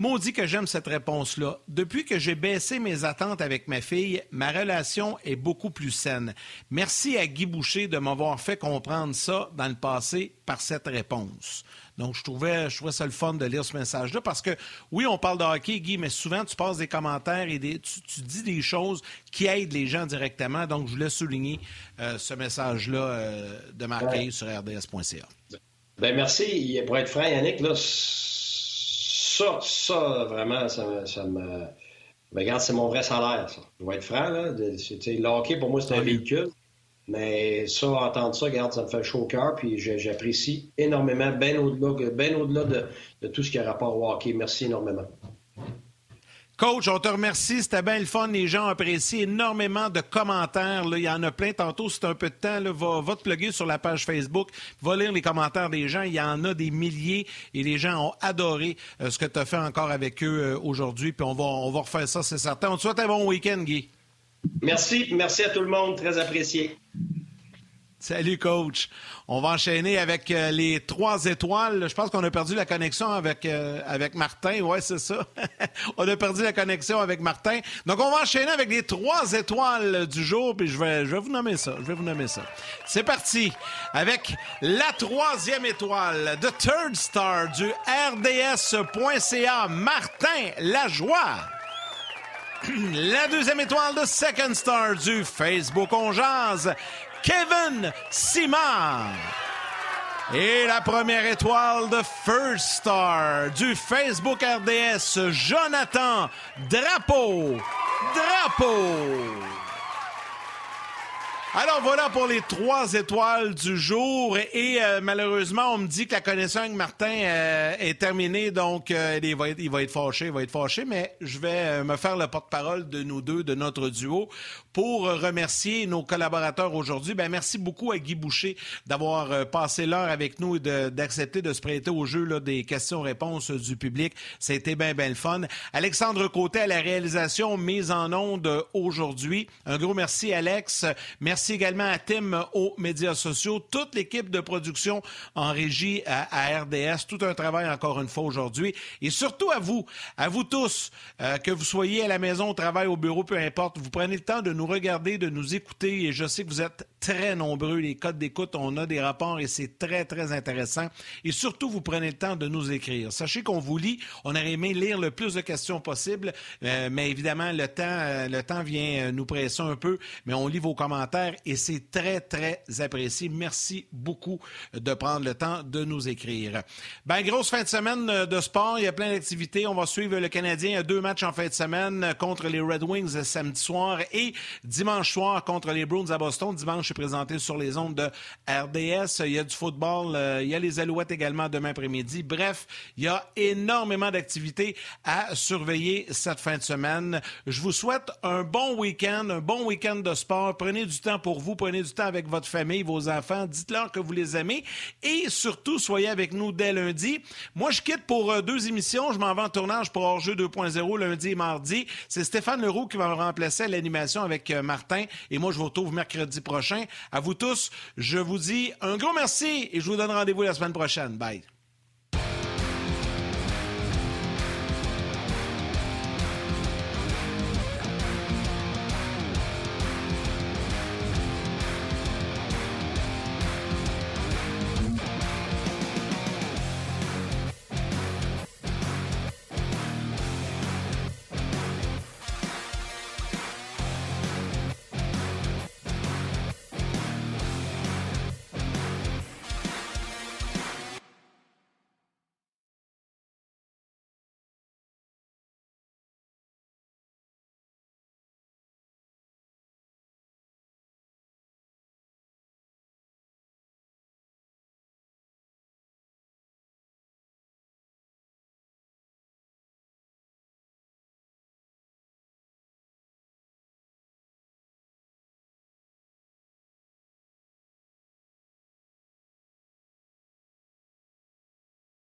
Maudit que j'aime cette réponse-là. Depuis que j'ai baissé mes attentes avec ma fille, ma relation est beaucoup plus saine. Merci à Guy Boucher de m'avoir fait comprendre ça dans le passé par cette réponse. Donc, je trouvais, je trouvais ça le fun de lire ce message-là parce que, oui, on parle de hockey, Guy, mais souvent, tu passes des commentaires et tu, dis des choses qui aident les gens directement. Donc, je voulais souligner euh, ce message-là euh, de Marquet sur rds.ca. Ben merci. Pour être franc, Yannick, là, ça, ça, vraiment, ça, ça me. Ben, regarde, c'est mon vrai salaire, ça. Je vais être franc, là. Le hockey, pour moi, c'est un véhicule. Mais ça, entendre ça, regarde, ça me fait chaud au cœur, puis j'apprécie énormément, bien au-delà au de, tout ce qui a rapport au hockey. Merci énormément. Coach, on te remercie. C'était bien le fun. Les gens apprécient énormément de commentaires. Il y en a plein. Tantôt, c'est un peu de temps. Là, va, te plugger sur la page Facebook. Va lire les commentaires des gens. Il y en a des milliers et les gens ont adoré euh, ce que tu as fait encore avec eux euh, aujourd'hui. Puis on va, on va refaire ça, c'est certain. On te souhaite un bon week-end, Guy. Merci. Merci à tout le monde. Très apprécié. Salut, coach. On va enchaîner avec euh, les trois étoiles. Je pense qu'on a perdu la connexion avec, euh, avec Martin. Ouais, c'est ça. on a perdu la connexion avec Martin. Donc, on va enchaîner avec les trois étoiles du jour. Puis je vais, je vais vous nommer ça. Je vais vous nommer ça. C'est parti avec la troisième étoile, The Third Star du RDS.ca, Martin Lajoie. La deuxième étoile de Second Star du Facebook On Kevin Simard. Et la première étoile de First Star du Facebook RDS, Jonathan Drapeau. Drapeau. Alors voilà pour les trois étoiles du jour. Et euh, malheureusement, on me dit que la connexion avec Martin euh, est terminée, donc euh, il, va être, il va être fâché, il va être fâché, mais je vais me faire le porte-parole de nous deux, de notre duo, pour remercier nos collaborateurs aujourd'hui. Ben, merci beaucoup à Guy Boucher d'avoir passé l'heure avec nous et d'accepter de, se prêter au jeu là, des questions-réponses du public. C'était bien, bien le fun. Alexandre Côté à la réalisation mise en onde aujourd'hui. Un gros merci, Alex. Merci également à Tim aux médias sociaux, toute l'équipe de production en régie à, RDS. Tout un travail encore une fois aujourd'hui. Et surtout à vous, à vous tous, euh, que vous soyez à la maison, au travail, au bureau, peu importe, vous prenez le temps de nous regarder, de nous écouter. Et je sais que vous êtes très nombreux. Les codes d'écoute, on a des rapports et c'est très, très intéressant. Et surtout, vous prenez le temps de nous écrire. Sachez qu'on vous lit. On aurait aimé lire le plus de questions possible, euh, mais évidemment, le temps, euh, le temps vient nous presser un peu. Mais on lit vos commentaires et c'est très, très apprécié. Merci beaucoup de prendre le temps de nous écrire. Ben, grosse fin de semaine de sport. Il y a plein d'activités. On va suivre le Canadien. A deux matchs en fin de semaine contre les Red Wings samedi soir et dimanche soir contre les Bruins à Boston. Dimanche, je suis présenté sur les ondes de RDS. Il y a du football. Euh, il y a les Alouettes également demain après-midi. Bref, il y a énormément d'activités à surveiller cette fin de semaine. Je vous souhaite un bon week-end, un bon week-end de sport. Prenez du temps pour vous, prenez du temps avec votre famille, vos enfants, dites-leur que vous les aimez et surtout, soyez avec nous dès lundi. Moi, je quitte pour euh, deux émissions. Je m'en vais en tournage pour Hors-jeu 2.0 lundi et mardi. C'est Stéphane Leroux qui va me remplacer à l'animation avec euh, Martin et moi, je vous retrouve mercredi prochain. À vous tous, je vous dis un gros merci et je vous donne rendez-vous la semaine prochaine. Bye.